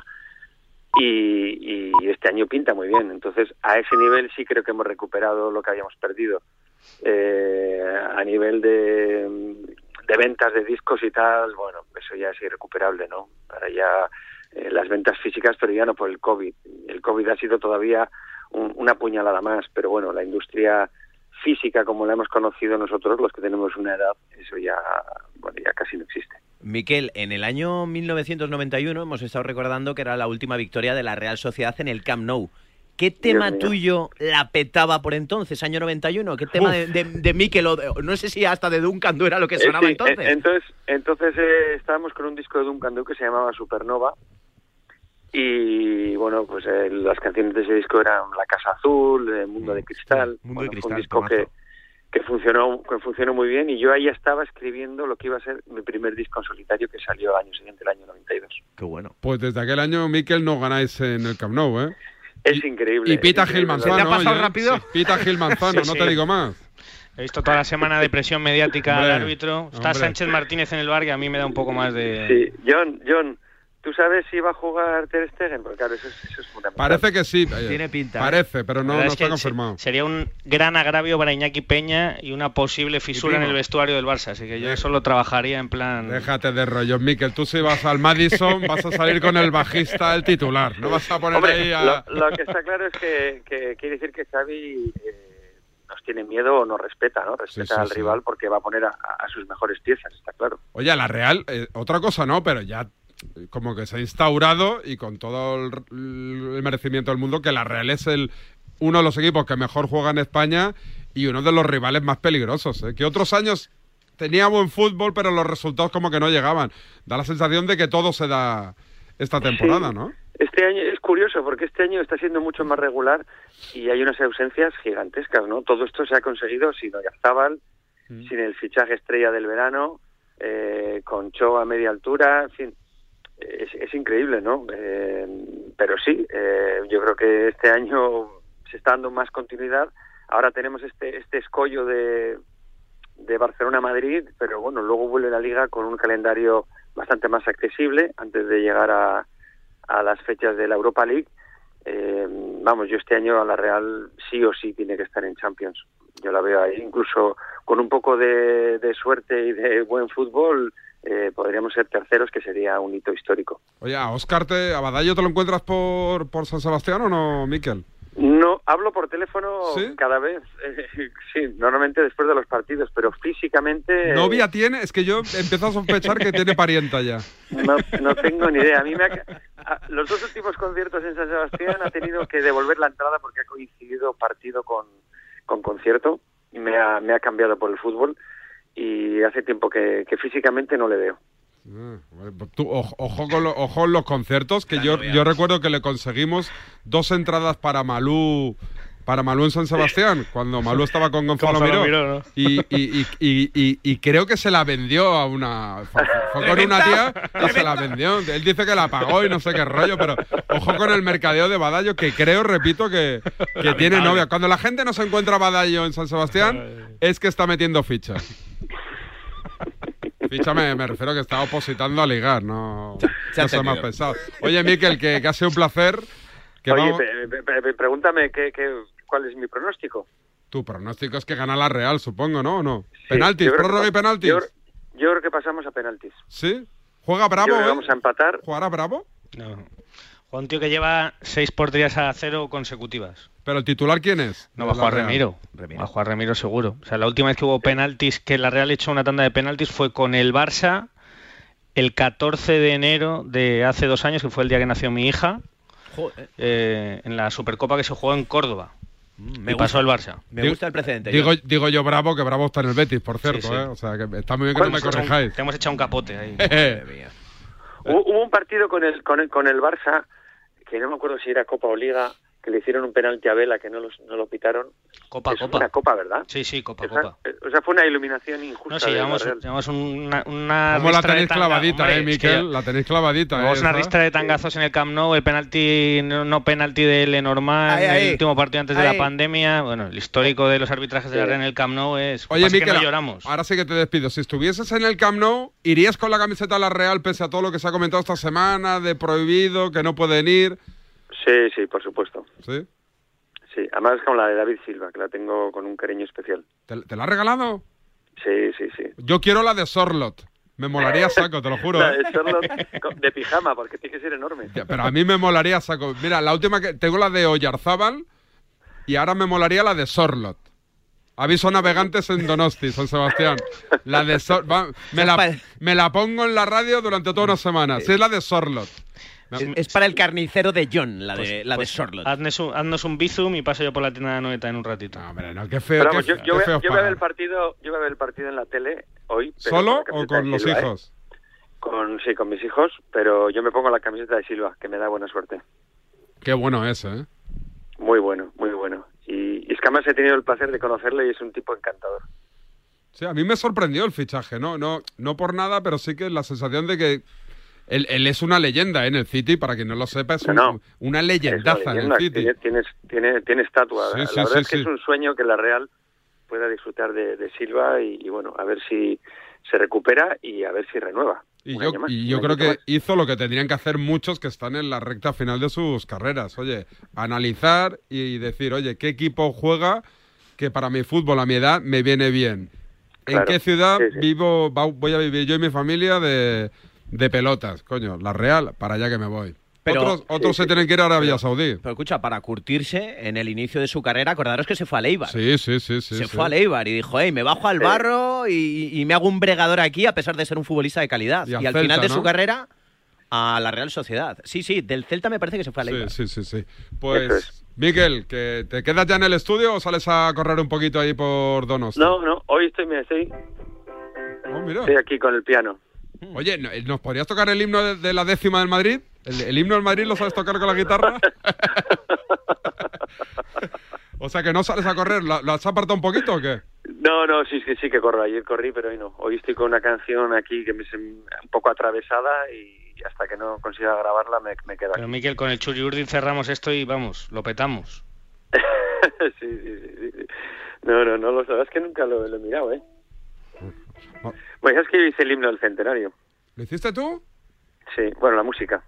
y, y este año pinta muy bien. Entonces, a ese nivel sí creo que hemos recuperado lo que habíamos perdido. Eh, a nivel de, de ventas de discos y tal, bueno, eso ya es irrecuperable, ¿no? Ahora ya eh, las ventas físicas, pero ya no por el COVID. El COVID ha sido todavía un- una puñalada más, pero bueno, la industria física como la hemos conocido nosotros, los que tenemos una edad, eso ya, bueno, ya casi no existe. Miquel, en el año 1991 hemos estado recordando que era la última victoria de la Real Sociedad en el Camp Nou. ¿Qué tema tuyo la petaba por entonces, año 91? ¿Qué tema de, de, de Mikel o de- no sé si hasta de Duncan Du era lo que Eh, sonaba sí, entonces? eh, entonces, entonces eh, estábamos con un disco de Duncan Du que se llamaba Supernova y bueno, pues eh, las canciones de ese disco eran La Casa Azul, eh, Mundo de Cristal, Mundo Bueno, de fue un Cristal, disco que, que funcionó que funcionó muy bien y yo ahí estaba escribiendo lo que iba a ser mi primer disco en solitario que salió al año siguiente, el año 92. Qué bueno. Pues desde aquel año, Miquel, no ganáis en el Camp Nou, ¿eh? Es increíble. Y Pita Gil Manzano. ¿Te ha pasado oye. rápido? Sí, Pita Gil Manzano, Sí, no sí. te digo más. He visto toda la semana de presión mediática Hombre, al árbitro. Está hombre. Sánchez Martínez en el bar que a mí me da un poco más de... Sí, John, John, ¿tú sabes si va a jugar Ter Stegen? Porque claro, eso es, eso es fundamental. Parece que sí. Tiene pinta, ¿eh? Parece, pero no, es está confirmado. Sería un gran agravio para Iñaki Peña y una posible fisura en el vestuario del Barça. Así que yo eso lo trabajaría en plan... Déjate de rollos, Miquel. Tú si vas al Madison vas a salir con el bajista, el titular. No vas a poner Hombre, ahí a... lo, lo que está claro es que, que quiere decir que Xavi eh, nos tiene miedo o nos respeta, ¿no? Respeta sí, al sí. rival porque va a poner a, a sus mejores piezas, está claro. Oye, a la Real, eh, otra cosa no, pero ya como que se ha instaurado y con todo el, el merecimiento del mundo que la Real es el uno de los equipos que mejor juega en España y uno de los rivales más peligrosos. ¿eh? Que otros años tenía buen fútbol, pero los resultados como que no llegaban. Da la sensación de que todo se da esta temporada, Sí. ¿no? Este año es curioso porque este año está siendo mucho más regular y hay unas ausencias gigantescas, ¿no? Todo esto se ha conseguido sin Oyarzábal, sin el fichaje estrella del verano, eh, con Cho a media altura, en fin, es, es increíble, ¿no? Eh, pero sí, eh, yo creo que este año se está dando más continuidad. Ahora tenemos este este escollo de, de Barcelona-Madrid, pero bueno, luego vuelve la liga con un calendario bastante más accesible antes de llegar a, a las fechas de la Europa League. Eh, vamos, yo este año a la Real sí o sí tiene que estar en Champions. Yo la veo ahí, incluso con un poco de, de suerte y de buen fútbol, eh, podríamos ser terceros, que sería un hito histórico. Oye, a Oscar, te, a Badallo te lo encuentras por, por San Sebastián o no, Miquel? No, hablo por teléfono ¿Sí? cada vez, eh, sí, normalmente después de los partidos, pero físicamente... ¿Novia tiene? Es que yo empiezo a sospechar que tiene parienta ya. No, no tengo ni idea. A mí me ha- los dos últimos conciertos en San Sebastián ha tenido que devolver la entrada porque ha coincidido partido con, con concierto y me ha, me ha cambiado por el fútbol y hace tiempo que, que físicamente no le veo. Vale, pues tú, ojo, ojo con lo- ojo en los conciertos, que yo, yo recuerdo que le conseguimos dos entradas para Malú para Malú en San Sebastián, cuando Malú estaba con Gonzalo Miró. Miró, ¿no? y, y, y, y, y- y creo que se la vendió a una... Fue, fue con una tía y se la vendió. Él dice que la pagó y no sé qué rollo, pero ojo con el mercadeo de Badallo, que creo, repito, que, que tiene novia. Cuando la gente no se encuentra a Badallo en San Sebastián, es que está metiendo ficha. Ficha me, refiero que está opositando a ligar, no, se no sea más pesado. Oye, Miquel, que, que ha sido un placer. Que Oye, vamos- pe- pe- pe- pregúntame qué, qué, cuál es mi pronóstico. Tu pronóstico es que gana la Real, supongo, ¿no? ¿O no? Sí, ¿Penaltis? que ¿Prórroga y penaltis? Yo, yo creo que pasamos a penaltis. ¿Sí? ¿Juega Bravo, Yo creo que eh? vamos a empatar. ¿Jugará Bravo? No. Juan, un tío que lleva seis porterías a cero consecutivas. ¿Pero el titular quién es? No, va a jugar Real. Remiro. Va a jugar Remiro seguro. O sea, la última vez que hubo penaltis, que la Real echó una tanda de penaltis, fue con el Barça el 14 de enero de hace dos años, que fue el día que nació mi hija, Joder. eh, en la Supercopa que se jugó en Córdoba. Me y pasó el Barça. Me gusta el precedente. Digo, yo. digo yo Bravo, que Bravo está en el Betis, por cierto, sí. ¿eh? O sea, que está muy bien que no me un- corrijáis. Te hemos echado un capote ahí. Hubo, hubo un partido con el, con el con el Barça que no me acuerdo si era Copa o Liga que le hicieron un penalti a Vela que no, los, no lo pitaron. Copa, Eso copa. fue Una copa, ¿verdad? Sí, sí, copa, Esa- copa. eh, O sea, fue una iluminación injusta. No, sí, de llevamos, llevamos una, una ¿Cómo la de tenéis tanga- clavadita, hombre, eh, es que Miquel? La tenéis clavadita, Llevamos eh. una ristra de tangazos en el Camp Nou, el penalti, no, no penalti de Lenormand, Ahí, ahí. el último partido antes de Ahí. la pandemia. Bueno, el histórico de los arbitrajes de la Sí. Real en el Camp Nou es. Oye, pasa que Miquel, no lloramos. ahora sí que te despido. Si estuvieses en el Camp Nou, ¿irías con la camiseta de la Real pese a todo lo que se ha comentado esta semana, de prohibido, que no pueden ir? Sí, sí, por supuesto. ¿Sí? Sí, además como la de David Silva, que la tengo con un cariño especial. ¿Te, te la ha regalado? Sí, sí, sí. Yo quiero la de Sorlot. Me molaría saco, te lo juro. La ¿eh? de con- de pijama, porque tiene que ser enorme. Ya, Pero a mí me molaría saco. Mira, la última que tengo la de Oyarzábal y ahora me molaría la de Sorlot. Aviso navegantes en Donosti, San Sebastián. La de Sor- va, me, la, me la pongo en la radio durante toda una semana. Sí, es la de Sorlot. Es, es para el carnicero de John, la de, la Pues de Sorlot. Haznos un, haznos un bizum y paso yo por la tienda de Noeta en un ratito. No, hombre, no, qué feo. Pero qué vamos, yo, voy, feo yo voy a ver el partido, yo voy a ver el partido en la tele hoy. pero ¿Solo la o con los Silva, ¿eh? hijos? Con, sí, con mis hijos, pero yo me pongo la camiseta de Silva, que me da buena suerte. Qué bueno es, ¿eh? Muy bueno, muy bueno. Y, y es que además he tenido el placer de conocerle y es un tipo encantador. Sí, a mí me sorprendió el fichaje, ¿no? No, no por nada, pero sí que la sensación de que él, él es una leyenda ¿eh? en el City, para quien no lo sepa, es un- No, no. una Es una leyendaza en leyenda, el City. Tiene, tiene, tiene, estatua. Sí, la sí, verdad sí, es que es un sueño que la Real pueda disfrutar de, de Silva y, y bueno, a ver si se recupera y a ver si renueva. Y yo, año más, y un yo creo que hizo lo que tendrían que hacer muchos que están en la recta final de sus carreras. Oye, analizar y decir, oye, ¿qué equipo juega que para mi fútbol, a mi edad, me viene bien? ¿En Claro, qué ciudad vivo, voy a vivir yo y mi familia de, de pelotas? Coño, la Real, para allá que me voy. Pero- otros otros se tienen que ir a Arabia Saudí. Pero escucha, para curtirse en el inicio de su carrera, acordaros que se fue a Leibar. Sí, sí, sí, sí. se sí. fue a Leibar y dijo, hey, me bajo al barro y, y me hago un bregador aquí a pesar de ser un futbolista de calidad. Y Y, al Celta, final de ¿no? su carrera, a la Real Sociedad. Sí, sí, del Celta me parece que se fue a Leibar. Sí, sí, sí, sí. Pues, Miquel, ¿que ¿te quedas ya en el estudio o sales a correr un poquito ahí por Donosti? No, no, hoy estoy, mira, estoy, Oh, mira. estoy aquí con el piano. Oye, ¿no- ¿nos podrías tocar el himno de, de la décima del Madrid? ¿El, el himno del Madrid lo sabes tocar con la guitarra? o sea que no sales a correr, ¿lo, lo has apartado un poquito o qué? No, no, sí, sí, sí que corro. Ayer corrí, pero hoy no. Hoy estoy con una canción aquí que me es un poco atravesada y hasta que no consiga grabarla me, me quedo aquí. Pero Miquel, con el Churi Urdin cerramos esto y vamos, lo petamos. sí, sí, sí. No, no, no lo sabes, es que nunca lo, lo he mirado, ¿eh? Bueno, es que yo hice el himno del centenario. ¿Lo hiciste tú? Sí, bueno, la música.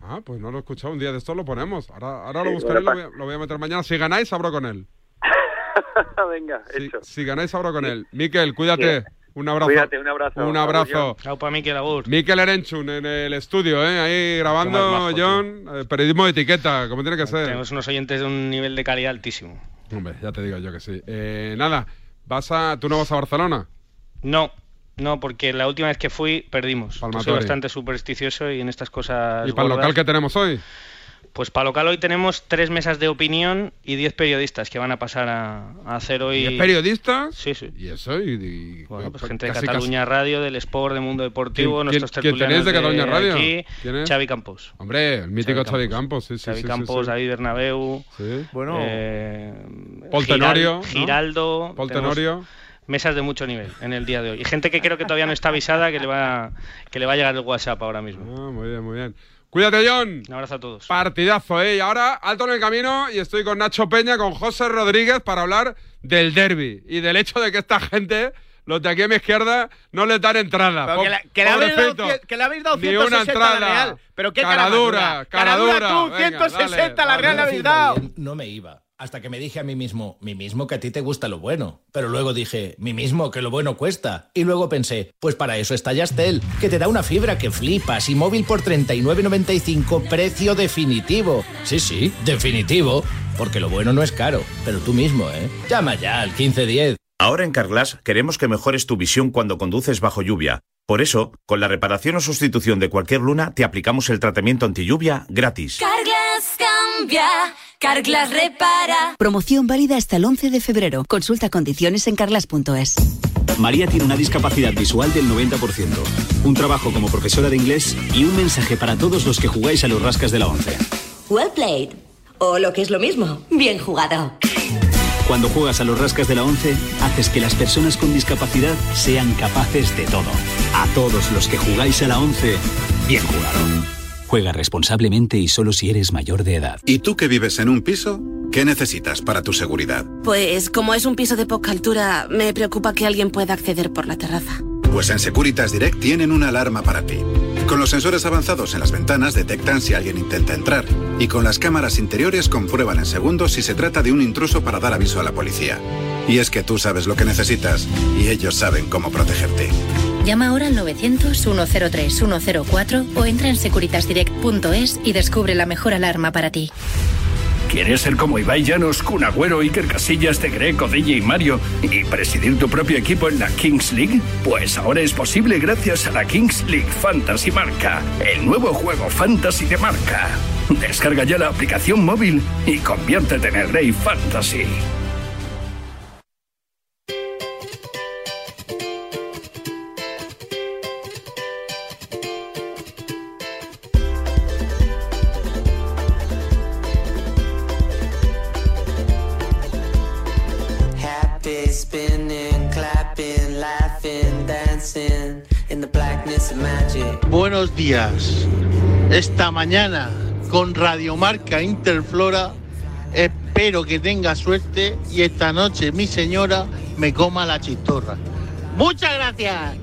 Ah, pues no lo he escuchado. Un día de esto lo ponemos. Ahora, ahora Sí, lo buscaré y lo voy, a, lo voy a meter mañana. Si ganáis, abro con él. Venga, hecho. Si ganáis, abro con él. Miquel, cuídate. Un abrazo. Cuídate, un abrazo. Un abrazo. Chao pa' Miquel, agur. Miquel Erenchun en el estudio, ¿eh? ahí grabando, John. eh, periodismo de etiqueta, como tiene que ser. Tenemos unos oyentes de un nivel de calidad altísimo. Hombre, ya te digo yo que sí. Eh, nada, vas a, ¿tú no vas a Barcelona? No, no, porque la última vez que fui perdimos. Soy bastante supersticioso y en estas cosas. ¿Y para el local que tenemos hoy? Pues para local hoy tenemos tres mesas de opinión y diez periodistas que van a pasar a, a hacer hoy. ¿Y periodistas? Sí, sí. ¿Y eso? Y, y- Bueno, pues gente de casi, Cataluña Radio, del Sport, del Mundo Deportivo, ¿Quién- nuestros quién- quién tertulianos tenéis de Cataluña Radio? Aquí, ¿Quién es? Xavi Campos. Hombre, el mítico Xavi Campos, sí, sí. Xavi sí, sí, Campos, sí. David Bernabeu, Sí. Bueno. eh, Paul Giral- Tenorio, ¿no? Giraldo, Paul tenemos Tenorio. Mesas de mucho nivel en el día de hoy. Y gente que creo que todavía no está avisada que le va, que le va a llegar el WhatsApp ahora mismo. Ah, muy bien, muy bien. Cuídate, John. Un abrazo a todos. Partidazo, ¿eh? Y ahora, alto en el camino, y estoy con Nacho Peña, con José Rodríguez, para hablar del derby y del hecho de que esta gente, los de aquí a mi izquierda, no les dan entrada. Pero que, le- que le habéis dado, que le habéis dado Ni 160 una a la entrada. Real. Pero qué Cara cara más dura, dura. cara dura dura. tú, Venga, 160 a la dale, Real le dale. habéis dado. No me iba. Hasta que me dije a mí mismo, mí mismo que a ti te gusta lo bueno. Pero luego dije, mí mismo que lo bueno cuesta. Y luego pensé, pues para eso está Yastel, que te da una fibra que flipas y móvil por 39.95, precio definitivo. Sí, sí, definitivo. Porque lo bueno no es caro. Pero tú mismo, ¿eh? Llama ya al 1510. Ahora en Carglass queremos que mejores tu visión cuando conduces bajo lluvia. Por eso, con la reparación o sustitución de cualquier luna, te aplicamos el tratamiento anti lluvia gratis. Carglass cambia, Carglass repara. Promoción válida hasta el 11 de febrero. Consulta condiciones en carglass.es. María tiene una discapacidad visual del 90%, un trabajo como profesora de inglés y un mensaje para todos los que jugáis a los rascas de la 11. Well played. O lo que es lo mismo, bien jugado. Cuando juegas a los rascas de la 11, haces que las personas con discapacidad sean capaces de todo. A todos los que jugáis a la 11, bien jugado. Juega responsablemente y solo si eres mayor de edad. ¿Y tú que vives en un piso? ¿Qué necesitas para tu seguridad? Pues como es un piso de poca altura, me preocupa que alguien pueda acceder por la terraza. Pues en Securitas Direct tienen una alarma para ti. Con los sensores avanzados en las ventanas detectan si alguien intenta entrar y con las cámaras interiores comprueban en segundos si se trata de un intruso para dar aviso a la policía. Y es que tú sabes lo que necesitas y ellos saben cómo protegerte. Llama ahora al 900-103-104 o entra en securitasdirect.es y descubre la mejor alarma para ti. ¿Quieres ser como Ibai Llanos, Kun Agüero, Iker Casillas, De Greco, DJ y Mario y presidir tu propio equipo en la Kings League? Pues ahora es posible gracias a la Kings League Fantasy Marca, el nuevo juego fantasy de marca. Descarga ya la aplicación móvil y conviértete en el rey fantasy. Buenos días. Esta mañana con Radiomarca Interflora espero que tenga suerte y esta noche mi señora me coma la chistorra. Muchas gracias.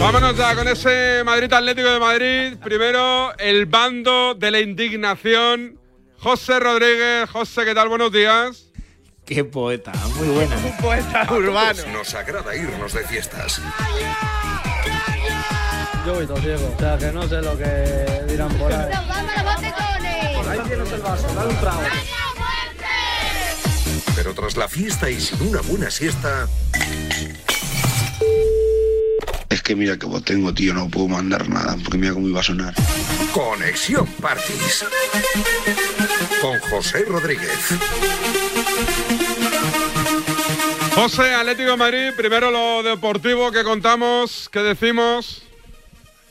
Vámonos ya con ese Madrid Atlético de Madrid. Primero, el bando de la indignación. José Rodríguez. José, ¿qué tal? Buenos días. Qué poeta, muy buena. Un poeta urbano. Nos agrada irnos de fiestas. Yo voy todo ciego, o sea que no sé lo que dirán por ahí. Ahí tienes el vaso, dale un trago. Pero tras la fiesta y sin una buena siesta, Es que mira que vos tengo, tío, no puedo mandar nada, porque mira cómo iba a sonar. Conexión Parties. Con José Rodríguez. José, Atlético de Madrid. Primero lo deportivo que contamos, que decimos.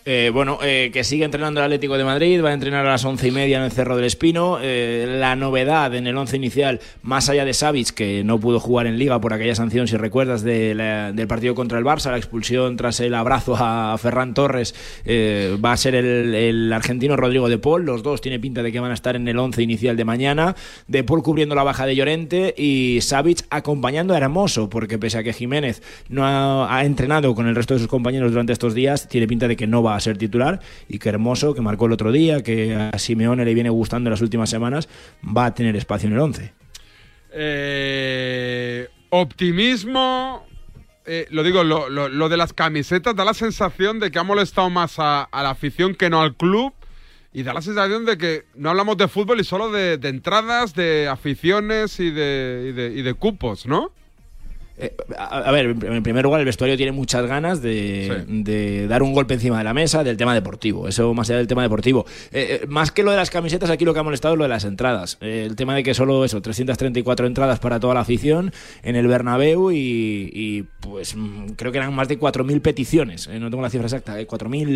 Eh, bueno, eh, que sigue entrenando el Atlético de Madrid, va a entrenar a las once y media en el Cerro del Espino. Eh, la novedad en el once inicial, más allá de Savic, que no pudo jugar en Liga por aquella sanción, si recuerdas, de la- del partido contra el Barça, la expulsión tras el abrazo a Ferran Torres, eh, va a ser el, argentino Rodrigo de Paul. Los dos tiene pinta de que van a estar en el once inicial de mañana. De Paul cubriendo la baja de Llorente y Savic acompañando a Hermoso, porque pese a que Jiménez no ha entrenado con el resto de sus compañeros durante estos días, tiene pinta de que no va a ser titular y que Hermoso, que marcó el otro día, que a Simeone le viene gustando en las últimas semanas, va a tener espacio en el 11. Eh, optimismo. eh, lo digo, lo, de las camisetas da la sensación de que ha molestado más a, la afición que no al club. Y da la sensación de que no hablamos de fútbol y solo de, entradas, de aficiones y de, y de cupos, ¿no? Eh, a, a ver, en primer lugar, el vestuario tiene muchas ganas de, de dar un golpe encima de la mesa del tema deportivo. Eso más allá del tema deportivo. Eh, eh, más que lo de las camisetas, aquí lo que ha molestado es lo de las entradas. Eh, el tema de que solo eso, 334 entradas para toda la afición en el Bernabéu y, y, pues mm, creo que eran más de 4.000 peticiones. No tengo la cifra exacta. eh, 4.000,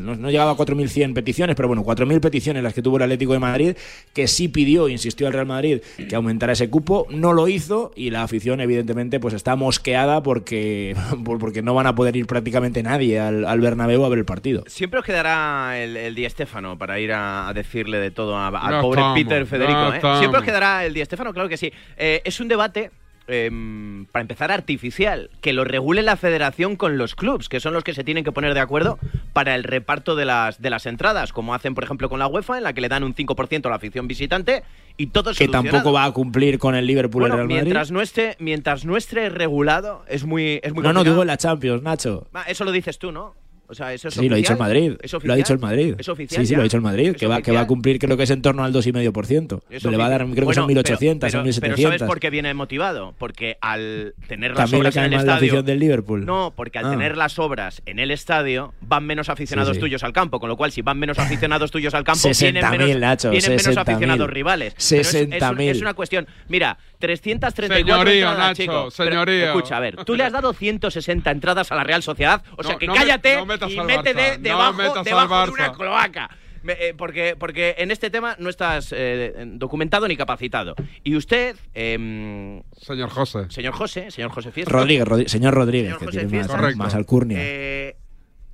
no, no llegaba a 4.100 peticiones, pero bueno, 4.000 peticiones las que tuvo el Atlético de Madrid, que sí pidió, insistió al Real Madrid que aumentara ese cupo. No lo hizo y la afición, evidentemente, pues está mosqueada porque, por- porque no van a poder ir prácticamente nadie al, al Bernabéu a ver el partido. Siempre os quedará el, el Di Stéfano para ir a, a decirle de todo a- al pobre estamos, Peter Federico. ¿eh? Siempre os quedará el Di Stéfano, claro que sí. Eh, es un debate. Em, para empezar, artificial, que lo regule la federación con los clubs, que son los que se tienen que poner de acuerdo para el reparto de las, de las entradas, como hacen, por ejemplo, con la UEFA, en la que le dan un 5% a la afición visitante y todo Que tampoco va a cumplir con el Liverpool Bueno, el Real Madrid. mientras no esté, mientras no esté regulado, es muy, es muy No, no, digo en la Champions, Nacho. Ah, Eso lo dices tú, ¿no? O sea, eso es Sí, lo ha dicho el? Madrid. ¿Es Lo ha dicho el Madrid. ¿Es oficial ya? ¿eh? lo ha dicho el Madrid, ¿Es que va, que va a cumplir creo que es en torno al 2,5%. Eso Le va a dar, creo que Bueno, son 1.800 pero- o pero- 1.700. Pero ¿sabes por qué viene motivado? Porque al tener las También obras en el mal la estadio... afición del Liverpool. No, porque al Ah. tener las obras en el estadio van menos aficionados Sí, sí. tuyos al campo, con lo cual si van menos aficionados tuyos al campo, 60.000, vienen menos, Nacho, vienen menos 60.000. aficionados rivales. Pero es- es, un- 60.000. es una cuestión. Mira, 334 Señorío, entradas, Nacho, chico. Pero, señorío. escucha, a ver, tú le has dado 160 entradas a la Real Sociedad, o sea No, que no me- cállate no metas metas y al mete Barça, de- no debajo, al debajo de Barça. una cloaca. Eh, porque, porque en este tema no estás eh, documentado ni capacitado. Y usted, em, Señor José. señor José, señor José Fiesta. Rodríguez, Rodri- señor Rodríguez, Señor que José tiene Fiesta. más, más alcurnia. Eh,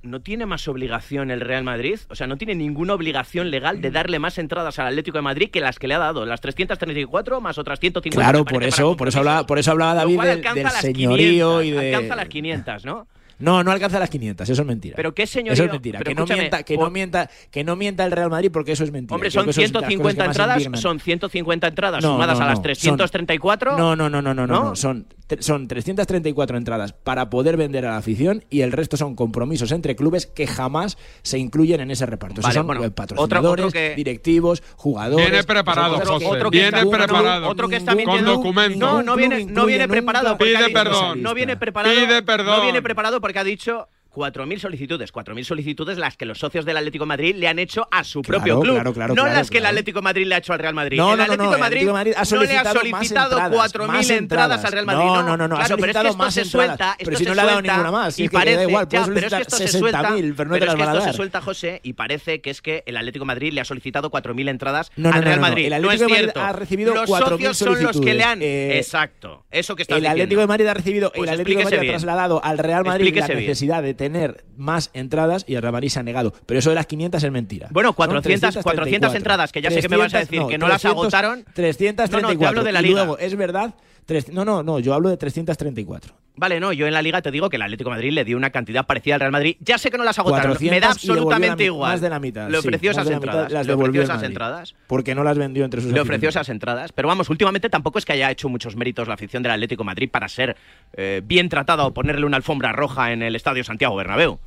¿No tiene más obligación el Real Madrid? O sea, no tiene ninguna obligación legal de darle más entradas al Atlético de Madrid que las que le ha dado. Las 334 más otras 150. Claro, por eso, por eso hablaba, por eso hablaba David del, alcanza del las señorío 500, y de. Alcanza las 500, ¿no? No, no alcanza las 500, eso es mentira. Pero qué señorío. Eso es mentira. pero Que no, mienta, que, no mienta, que no mienta el Real Madrid porque eso es mentira. Hombre, son que eso es de las cosas que 150 más entradas, son 150 entradas No, sumadas no, a las no, 334. No, no, no, no, no, no, ¿No? no. Son, son 334 entradas para poder vender a la afición y el resto son compromisos entre clubes que jamás se incluyen en ese reparto. Vale, son bueno, otro- otro que- directivos, jugadores. Viene preparado, José. otro que Viene está- preparado. Otro que está Con documentos. No, no viene, no viene preparado. Pide perdón. No viene preparado. Pide perdón. No viene preparado porque ha dicho 4.000 solicitudes. 4.000 solicitudes las que los socios del Atlético de Madrid le han hecho a su Claro, propio club. claro, claro, no las que el. Atlético de Madrid le ha hecho al Real Madrid. No, el no, Atlético no, el Madrid, Atlético de Madrid ha no le ha solicitado más solicitado entradas, 4.000 más entradas al Real Madrid. No, no, no, no, Claro, pero es que esto más se entradas. suelta. Pero si no le ha dado ninguna más, Y parece, igual, ya, pero es que esto se suelta. 60.000, pero no es que esto se suelta, José, y parece que es que el Atlético de Madrid le ha solicitado 4.000 entradas al Real. Madrid. El Atlético de Madrid ha recibido los 4.000 socios son los que le han. solicitudes. Exacto. Eso que estás el diciendo. Atlético de Madrid ha recibido, Pues el Atlético de explíquese Madrid ha trasladado al Real Madrid la necesidad de tener más entradas y el Real Madrid se ha negado. Pero eso de las 500 es mentira. Bueno, Son 400, 400 entradas, que ya sé que me vas a 300, decir que no las agotaron. 334. No, no, te hablo de la Y Liga. luego, es verdad, tres- no, no, no, yo hablo de 334. Vale, no, yo en la liga te digo que el Atlético de Madrid le dio una cantidad parecida al Real Madrid. Ya sé que no las agotaron, 400 me da absolutamente igual. Más de la mitad. Le ofreció esas de la mitad entradas. Las le ofreció esas entradas. Porque no las vendió entre sus Le ofreció esas entradas. Pero vamos, últimamente tampoco es que haya hecho muchos méritos la afición del Atlético de Madrid para ser eh, bien tratada o ponerle una alfombra roja en el Estadio Santiago Bernabéu.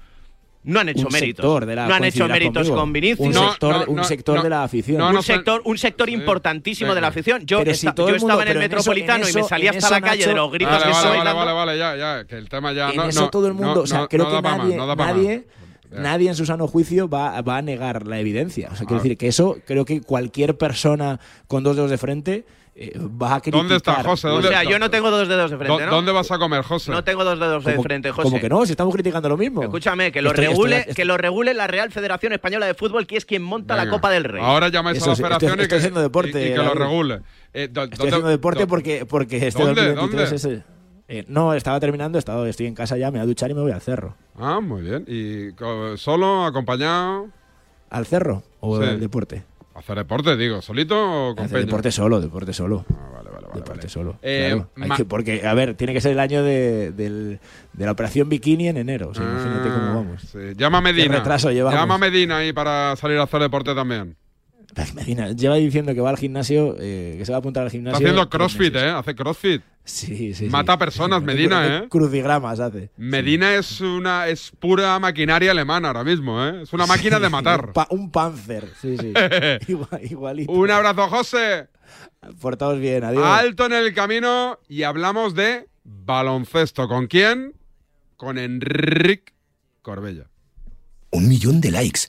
No han hecho Un méritos. sector de la- no han hecho méritos conmigo. con Vinicius. Un No, sector, no, un no, sector no. de la afición. No, un sector, un sector importantísimo de la afición. Yo, si mundo- estaba en el en eso- Metropolitano y me eso- salí en hasta la calle de los gritos Vale, que vale, vale, vale, vale, ya, que el tema ya en no, eso no, todo el mundo, no, o sea, no, creo no que da pa' más, nadie, no da pa' más. nadie, Ya. nadie en su sano juicio va, va a negar la evidencia. O sea, quiero decir que eso creo que cualquier persona con dos dedos de frente eh, va a criticar. ¿Dónde está José? O ¿Dónde- sea, yo no tengo dos dedos de frente, ¿Dó- ¿no? ¿Dónde vas a comer, José? No tengo dos dedos de ¿Cómo- frente, José. Como que no, si estamos criticando lo mismo. Escúchame, que lo Estoy- regule, estoy- que lo regule la Real Federación Española de Fútbol, que es quien monta la. Copa del Rey. Ahora llamáis Eso a la federación estoy- y, estoy que, haciendo deporte, y- y que lo regule. Eh, do- Estoy ¿dónde- haciendo deporte do- porque, porque este ¿Dónde? 2023 ¿Dónde? es el- eh, no, estaba terminando, estaba, estoy en casa ya, me voy a duchar y me voy al cerro. Ah, muy bien. ¿Y solo, acompañado? ¿Al cerro o Sí. al deporte? ¿Hacer deporte, digo? ¿Solito o con Hacer deporte solo, deporte solo. Ah, vale, vale, vale. deporte vale. solo. Eh, claro. Hay ma- que- porque, a ver, tiene que ser el año de, del- de la operación bikini en enero. O sea, imagínate Ah, cómo vamos. sí. Llama a Medina. Qué retraso llevamos. Llama a Medina ahí para salir a hacer deporte también. Medina lleva diciendo que va al gimnasio, eh, que se va a apuntar al Está gimnasio. haciendo tres crossfit. ¿eh? Hace crossfit. Sí, sí. Mata sí. personas, Sí, Medina, ¿eh? Crucigramas hace. Medina es una es pura maquinaria alemana ahora mismo, ¿eh? Es una máquina de matar. Un, pa- un panzer, sí, sí. Igual- igualito. Un abrazo, José. Portaos bien, adiós. Alto en el camino y hablamos de baloncesto. ¿Con quién? Con Enric Corbella. Un millón de likes.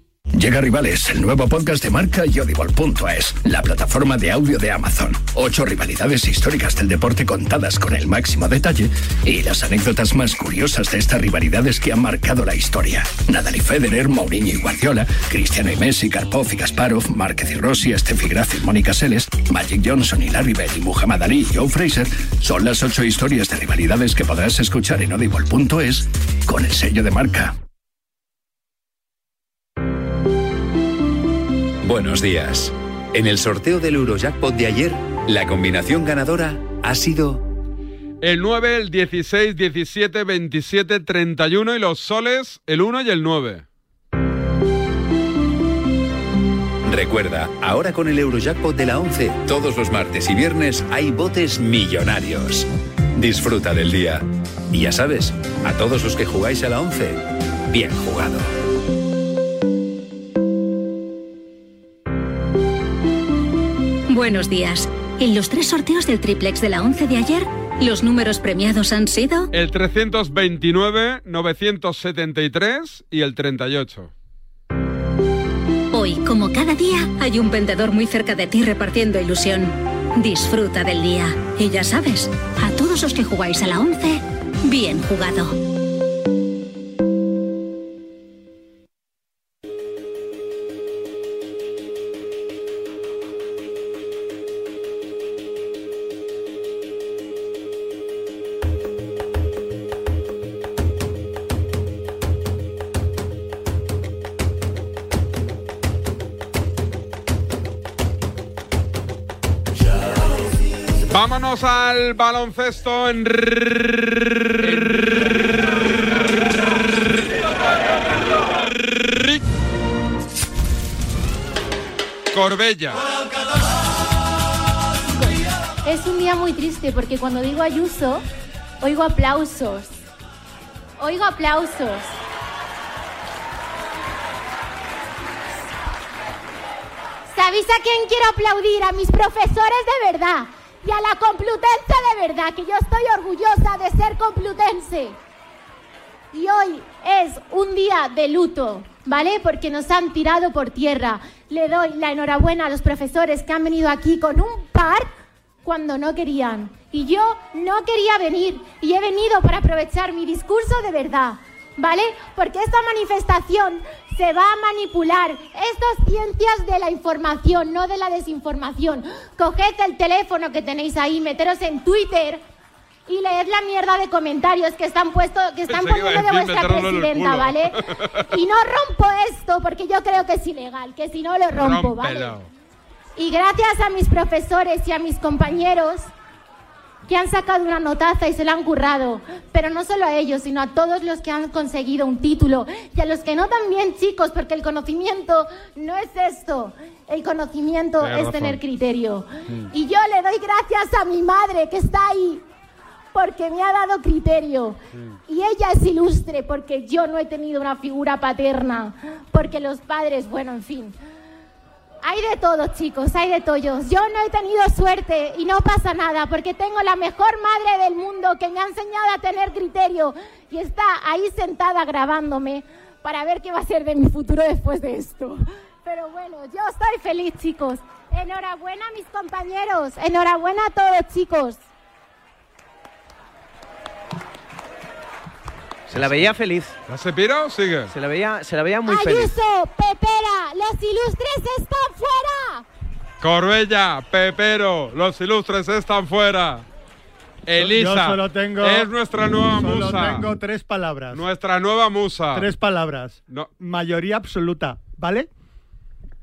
Llega Rivales, el nuevo podcast de marca y Audible.es, la plataforma de audio de Amazon. Ocho rivalidades históricas del deporte contadas con el máximo detalle y las anécdotas más curiosas de estas rivalidades que han marcado la historia. Nadal y Federer, Mourinho y Guardiola, Cristiano y Messi, Karpov y Kasparov, Márquez y Rossi, Steffi Graf y Mónica Seles, Magic Johnson y Larry Bird y Muhammad Ali y Joe Fraser son las ocho historias de rivalidades que podrás escuchar en Audible.es con el sello de marca. Buenos días. En el sorteo del Eurojackpot de ayer, la combinación ganadora ha sido El 9, el 16, 17, 27, 31 y los soles, el 1 y el 9. Recuerda, ahora con el Eurojackpot de la 11, todos los martes y viernes hay botes millonarios. Disfruta del día. Y ya sabes, a todos los que jugáis a la 11, bien jugado. Buenos días. En los tres sorteos del triplex de la 11 de ayer, los números premiados han sido El 329, 973 y el 38. Hoy, como cada día, hay un vendedor muy cerca de ti repartiendo ilusión. Disfruta del día. Y ya sabes, a todos los que jugáis a la 11, bien jugado. Vámonos al baloncesto en Corbella. Es un día muy triste porque cuando digo Ayuso, oigo aplausos. Oigo aplausos. ¿Sabéis a quién quiero aplaudir? A mis profesores de verdad y a la Complutense de verdad, que yo estoy orgullosa de ser complutense. Y hoy es un día de luto, ¿vale? Porque nos han tirado por tierra. Le doy la enhorabuena a los profesores que han venido aquí con un par cuando no querían. Y yo no quería venir y he venido para aprovechar mi discurso de verdad, ¿vale? Porque esta manifestación se va a manipular. Esto es ciencias de la información, no de la desinformación. Coged el teléfono que tenéis ahí, meteros en Twitter y leed la mierda de comentarios que están puesto, que están Pensé que poniendo de vuestra presidenta. ¿vale? Y no rompo esto porque yo creo que es ilegal, que si no lo rompo, ¿vale? Y gracias a mis profesores y a mis compañeros que han sacado una notaza y se la han currado. Pero no solo a ellos, sino a todos los que han conseguido un título. Y a los que no también, chicos, porque el conocimiento no es esto. El conocimiento Tienes es razón. tener criterio. Mm. Y yo le doy gracias a mi madre que está ahí. Porque me ha dado criterio. Y ella es ilustre porque yo no he tenido una figura paterna. Porque los padres, bueno, en fin. Hay de todo, chicos, hay de todos. Yo no he tenido suerte y no pasa nada porque tengo la mejor madre del mundo que me ha enseñado a tener criterio y está ahí sentada grabándome para ver qué va a ser de mi futuro después de esto. Pero bueno, yo estoy feliz, chicos. Enhorabuena mis compañeros. Enhorabuena a todos, chicos. Se la veía feliz. ¿La se pira o sigue? Se la veía, se la veía muy feliz. Ayuso, Pepera, los ilustres están fuera. Corbella, Pepero, los ilustres están fuera. Elisa, Yo solo tengo. es nuestra nueva solo musa. tengo tres palabras. Nuestra nueva musa. Tres palabras. No. Mayoría absoluta, ¿vale?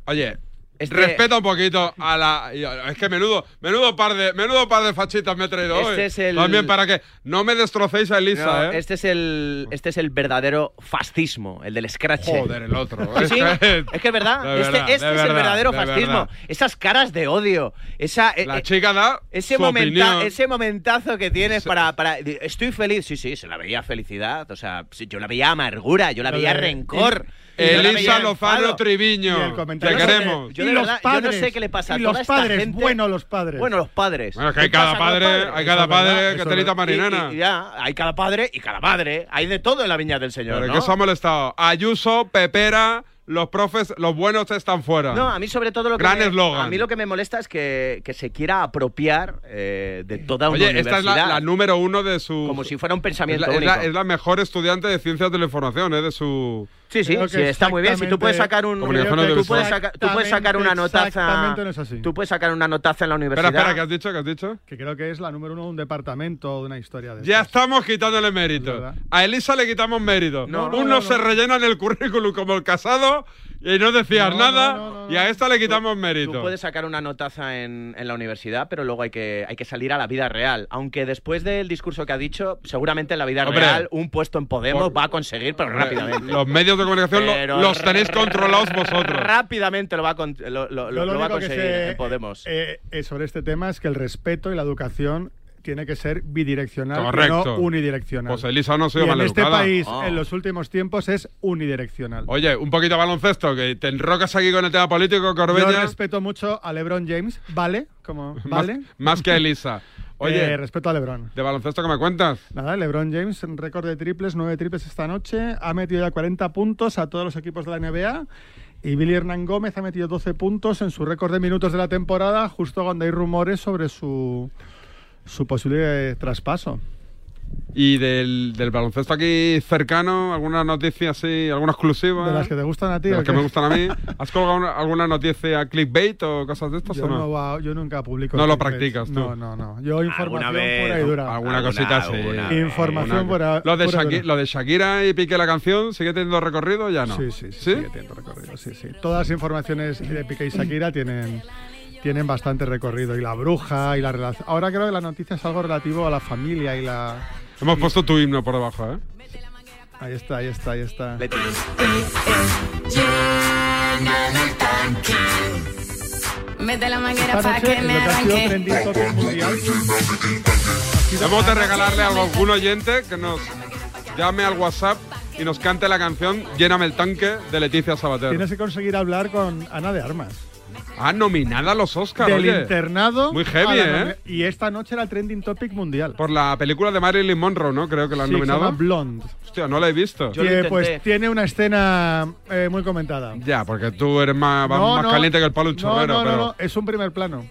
Oye, Este- respeta un poquito a la. Es que menudo, menudo par de, menudo par de fachitas me he traído Este hoy. es el- También para que no me destrocéis a Elisa, No, ¿eh? este, es el, este es el verdadero fascismo, el del scratch. Joder, el otro. Sí, Es sí, que- es que es verdad. De este verdad, este de es el verdad, verdadero de fascismo. verdad. Esas caras de odio. Esa, eh, La eh, chica da ese, su momenta- opinión. ese momentazo que tienes para, para. Estoy feliz. Sí, sí, se la veía felicidad. O sea, yo la veía amargura, yo la veía rencor. y- Elisa Lozano. Triviño. Y el comentario Te queremos. Yo y de los verdad, yo no padres, sé qué le pasa a y toda los esta padres, gente. bueno los padres. Bueno, los padres. Bueno, que hay ¿Qué cada padre, padres? hay cada padre verdad. marinana. Y- y ya, hay cada padre y cada madre. Hay de todo en la viña del Señor. Pero ¿no? que os ha molestado. Ayuso, Pepera, los profes, los buenos están fuera. No, a mí sobre todo lo que Gran me, eslogan. a mí lo que me molesta es que, que se quiera apropiar eh, de toda una Oye, universidad. esta es la, la número uno de su. Como si fuera un pensamiento es la, es la- único. es la mejor estudiante de ciencias de la información, ¿eh? De su. Sí, sí, sí, está muy bien. Si tú puedes sacar un, tú puedes, saca- tú puedes sacar una notaza, Exactamente no es así. tú puedes sacar una notaza en la universidad. Espera, espera, ¿qué has dicho? ¿Qué has dicho? Que creo que es la número uno de un departamento o de una historia de Ya estas. estamos quitándole mérito. A Elisa le quitamos mérito. No, no, Uno no, se no. rellena en el currículum como el casado y no decías No, nada. no, no, no, y a esta le quitamos mérito. Tú puedes sacar una notaza en, en la universidad, pero luego hay que, hay que salir a la vida real. Aunque después del discurso que ha dicho, seguramente en la vida Hombre, real un puesto en Podemos por- va a conseguir, pero rápidamente. Los medios de comunicación lo- los tenéis controlados vosotros. Rápidamente lo va a, con- lo, lo- lo va a único que conseguir sé, en Podemos. eh, eh, sobre este tema es que el respeto y la educación tiene que ser bidireccional, Correcto. no unidireccional. Pues Elisa no ha sido y en este país, Ah. en los últimos tiempos, es unidireccional. Oye, un poquito de baloncesto, que te enrocas aquí con el tema político, Yo Corbella. respeto mucho a LeBron James, ¿vale? Como, Más, ¿vale? más que a Elisa. Oye, Eh, respeto a LeBron. ¿de baloncesto que me cuentas? Nada, LeBron James, récord de triples, nueve triples esta noche. Ha metido ya 40 puntos a todos los equipos de la NBA. Y Billy Hernán Gómez ha metido 12 puntos en su récord de minutos de la temporada, justo cuando hay rumores sobre su, su posible traspaso. Y del, del baloncesto aquí cercano, alguna noticia así, alguna exclusiva. De las que te gustan a ti. De ¿o las que me gustan a mí. ¿Has colgado una- alguna noticia clickbait o cosas de estas Yo, o no? no va- yo nunca publico. No lo practicas tú. No, no, no. Yo información vez, pura y dura. Alguna, cosita así. Información pura, lo, de pura y Shaki- dura. lo de Shakira y Piqué la canción, ¿sigue teniendo recorrido o ya no? Sí, sí, sí, sigue teniendo recorrido, sí, sí. Todas las informaciones de Piqué y Shakira tienen, tienen bastante recorrido. Y la bruja y la relación. Ahora creo que la noticia es algo relativo a la familia y la. Hemos puesto tu himno por debajo, ¿eh? Ahí está, ahí está, ahí está. Mete la manguera para que me arranque. Hemos de regalarle a algún oyente que nos llame al WhatsApp y nos cante la canción Lléname el tanque de Leticia Sabater. tienes que conseguir hablar con Ana de Armas. Ah, nominada a los Oscars, Del oye. internado. Muy heavy, ¿eh? Y esta noche era el trending topic mundial. Por la película de Marilyn Monroe, ¿no? Creo que la han Sí, que se nominado. llama Blonde. Hostia, no la he visto. Tiene, pues tiene una escena eh, muy comentada. Ya, porque tú eres más, No, más no. caliente que el palo un chorrero, no, no, pero... no, es un primer plano.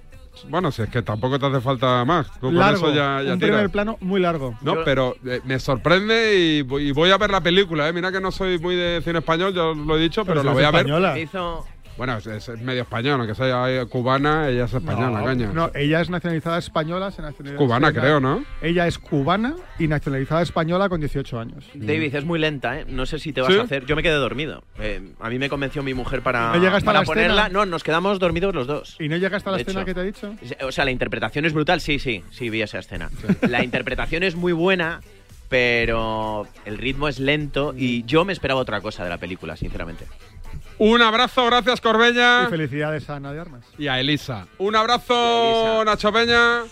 Bueno, si es que tampoco te hace falta más. Tú con largo. eso ya, ya un tiras. primer plano muy largo. No, pero eh, me sorprende y voy, y voy a ver la película, ¿eh? Mira que no soy muy de cine español, yo lo he dicho, pero, Pero la voy es a ver. española. Hizo- Bueno, es, medio español, aunque sea eh, cubana, ella es española, no, caña. no, ella es nacionalizada española. se nacionalizó- Cubana, creo, ¿no? Ella es cubana y nacionalizada española con 18 años. David, es muy lenta, ¿eh? No sé si te vas ¿Sí? a hacer. Yo me quedé dormido. Eh, a mí me convenció mi mujer para, ¿No llegaste a para la escena? No, nos quedamos dormidos los dos. ¿Y no llegaste a la escena hecho. que te he dicho? O sea, la interpretación es brutal, sí, sí, sí, vi esa escena. La interpretación es muy buena, pero el ritmo es lento y yo me esperaba otra cosa de la película, sinceramente. Un abrazo, gracias Corbella. Y felicidades a Ana de Armas. Y a Elisa. Un abrazo, Nacho Peña.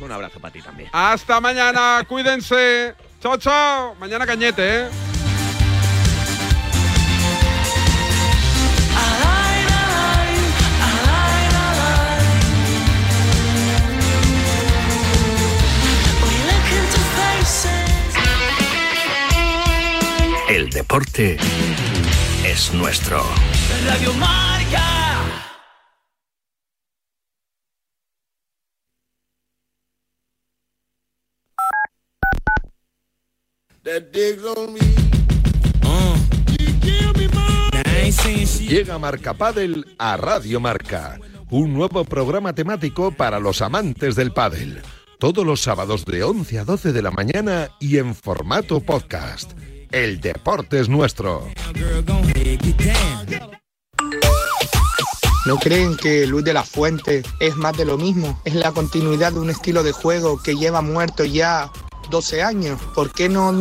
Un abrazo para ti también. Hasta mañana, cuídense. Chao, chao. Mañana cañete, ¿eh? El deporte es nuestro. Radio Marca. Llega Marca Padel a Radio Marca, un nuevo programa temático para los amantes del pádel. Todos los sábados de 11 a 12 de la mañana y en formato podcast. El deporte es nuestro. ¿No creen que Luis de la Fuente es más de lo mismo? Es la continuidad de un estilo de juego que lleva muerto ya 12 años. ¿Por qué no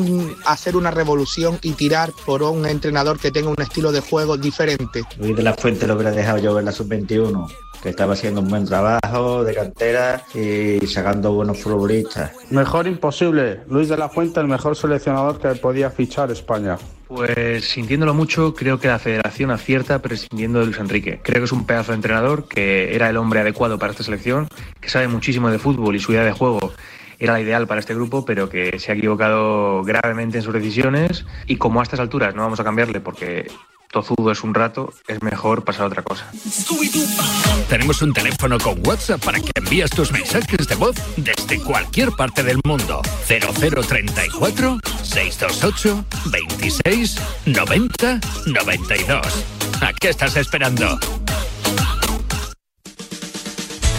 hacer una revolución y tirar por un entrenador que tenga un estilo de juego diferente? Luis de la Fuente lo hubiera dejado yo en la sub-21, que estaba haciendo un buen trabajo de cantera y sacando buenos futbolistas. Mejor imposible. Luis de la Fuente, el mejor seleccionador que podía fichar España. Pues sintiéndolo mucho, creo que la federación acierta prescindiendo de Luis Enrique. Creo que es un pedazo de entrenador que era el hombre adecuado para esta selección, que sabe muchísimo de fútbol y su idea de juego era la ideal para este grupo, pero que se ha equivocado gravemente en sus decisiones y como a estas alturas no vamos a cambiarle porque tozudo es un rato, es mejor pasar a otra cosa. Tenemos un teléfono con WhatsApp para que envíes tus mensajes de voz desde cualquier parte del mundo. 0034 628 26 90 92. ¿A qué estás esperando?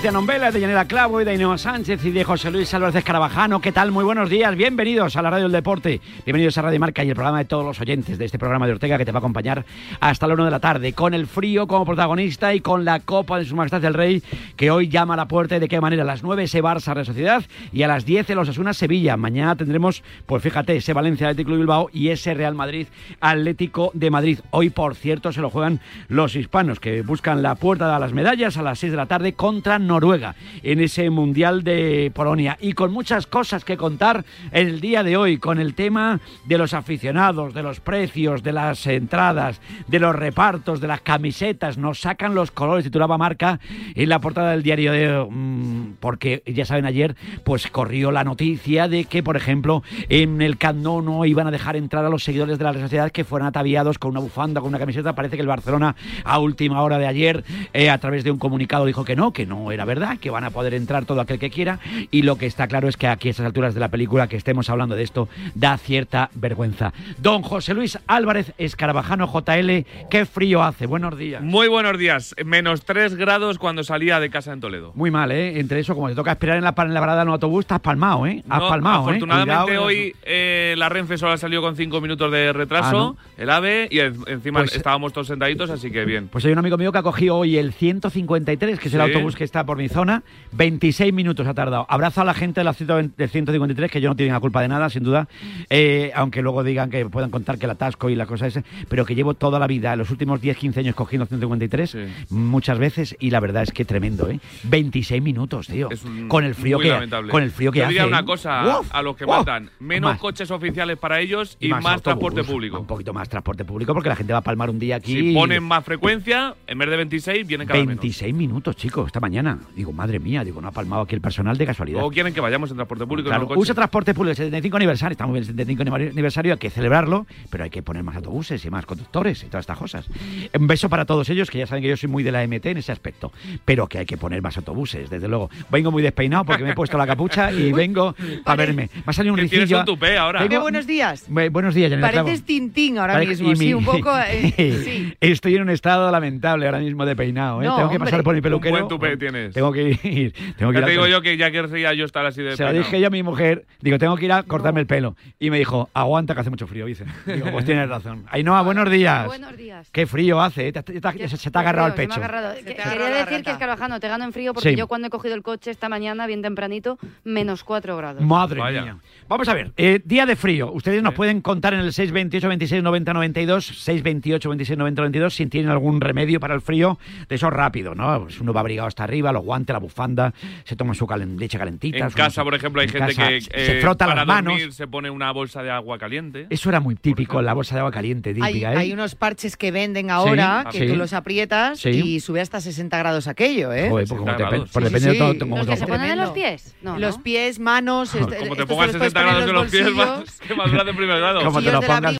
García Nombela, de Yanela Clavo y de Ainhoa Sánchez y de José Luis Álvarez Escarabajano. ¿Qué tal? Muy buenos días. Bienvenidos a la Radio del Deporte. Bienvenidos a Radio Marca y el programa de todos los oyentes de este programa de Ortega que te va a acompañar hasta la 1 de la tarde. Con el frío como protagonista y con la Copa de Su Majestad el Rey que hoy llama a la puerta. ¿Y de qué manera? A las 9 ese Barça Real Sociedad y a las 10 el Osasuna Sevilla. Mañana tendremos, pues fíjate, ese Valencia Atlético Bilbao y ese Real Madrid Atlético de Madrid. Hoy, por cierto, se lo juegan los hispanos que buscan la puerta de las medallas a las 6 de la tarde contra Noruega en ese Mundial de Polonia. Y con muchas cosas que contar el día de hoy, con el tema de los aficionados, de los precios, de las entradas, de los repartos, de las camisetas. Nos sacan los colores, titulaba Marca en la portada del diario de... mm, porque ya saben, ayer pues corrió la noticia de que, por ejemplo, en el Camp Nou no iban a dejar entrar a los seguidores de la Real que fueran ataviados con una bufanda, con una camiseta. Parece que el Barcelona a última hora de ayer, eh, a través de un comunicado, dijo que no, que no era verdad, que van a poder entrar todo aquel que quiera. Y lo que está claro es que aquí a estas alturas de la película que estemos hablando de esto da cierta vergüenza. Don José Luis Álvarez Escarabajano JL, qué frío hace. Buenos días. Muy buenos días. Menos 3 grados cuando salía de casa en Toledo. Muy mal, ¿eh? Entre eso, como te toca esperar en la, en la parada en el autobús, estás palmado, ¿eh? Has No, palmado, ¿eh? afortunadamente Cuidado. hoy eh, la Renfe solo ha salido con 5 minutos de retraso, Ah, el AVE, y en- encima Pues- estábamos todos sentaditos, así que bien. Pues hay un amigo mío que ha cogido hoy el 153, que es el Sí. autobús que está por mi zona. 26 minutos ha tardado. Abrazo a la gente de la 120 del 153, que yo no tienen la culpa de nada, sin duda. Eh, aunque luego digan que puedan contar que el atasco y la cosa esa. Pero que llevo toda la vida, los últimos 10, 15 años cogiendo 153, muchas veces. Y la verdad es que tremendo, ¿eh? 26 minutos, tío. con el frío que lamentable. Con el frío que hace. diría ¿eh? una cosa Uf, a los que uf. mandan: menos Más. coches oficiales para ellos y, Y más, más transporte público. Un poquito más transporte público porque la gente va a palmar un día aquí. Si ponen más frecuencia, en vez de 26, vienen cada menos. 26 minutos. minutos, chico, esta mañana. Digo, madre mía, digo, no ha palmado aquí el personal de casualidad. O quieren que vayamos en transporte público. Claro, en coche. usa transporte público, el 75 aniversario, estamos bien el 75 aniversario, hay que celebrarlo, pero hay que poner más autobuses y más conductores y todas estas cosas. Un beso para todos ellos, que ya saben que yo soy muy de la MT en ese aspecto, pero que hay que poner más autobuses, desde luego. Vengo muy despeinado porque me he puesto la capucha y vengo a verme. Me ha salido un ricillo. un tupé ahora. Vengo- buenos días. Bu- Buenos días, Janela. Pareces Tintín ahora Pare- mismo, y sí, mi- un poco. eh, sí. Estoy en un estado lamentable ahora mismo de peinado. ¿eh? No, tengo que pasar por mi Un peluquero. buen tupé tienes. Tengo que ir. Tengo que Ya ir te digo yo que ya querría yo estar así de Se lo dije yo a mi mujer, digo, tengo que ir a cortarme el pelo. Y me dijo, aguanta que hace mucho frío, dice. Digo, pues tienes razón. Ainhoa, buenos días. Buenos días. Qué frío hace, ¿eh? Te- te- te- se, se te ha agarrado el me pecho. ha agarrado. te Que- ha agarrado Quería decir que rata. es Carvajano, te gano en frío porque Sí. yo cuando he cogido el coche esta mañana, bien tempranito, menos 4 grados. Madre Vaya. mía. Vamos a ver, eh, día de frío. Ustedes nos pueden contar en el 628 26 90 92, 628 26 90 92, si tienen algún remedio para el frío. De eso rápido, ¿no? Pues uno va abrigado hasta arriba, los guantes, la bufanda, se toma su calen- leche calentita. En su- casa, por ejemplo, hay en gente casa que se eh, frota para las manos. dormir se pone una bolsa de agua caliente. Eso era muy típico, la bolsa de agua caliente Hay, típica, ¿eh? hay unos parches que venden ahora Sí, que sí. tú los aprietas Sí. y sube hasta 60 grados aquello, ¿eh? Joder, pues como 60 depen- grados. pues depende sí, de todo. como ¿Los que todo. se ponen en los pies? No, los ¿no? pies, manos. este- Como te estos pongas se los puedes 60 poner grados en los pies, más, que más grande en primer grado. Como te lo pongas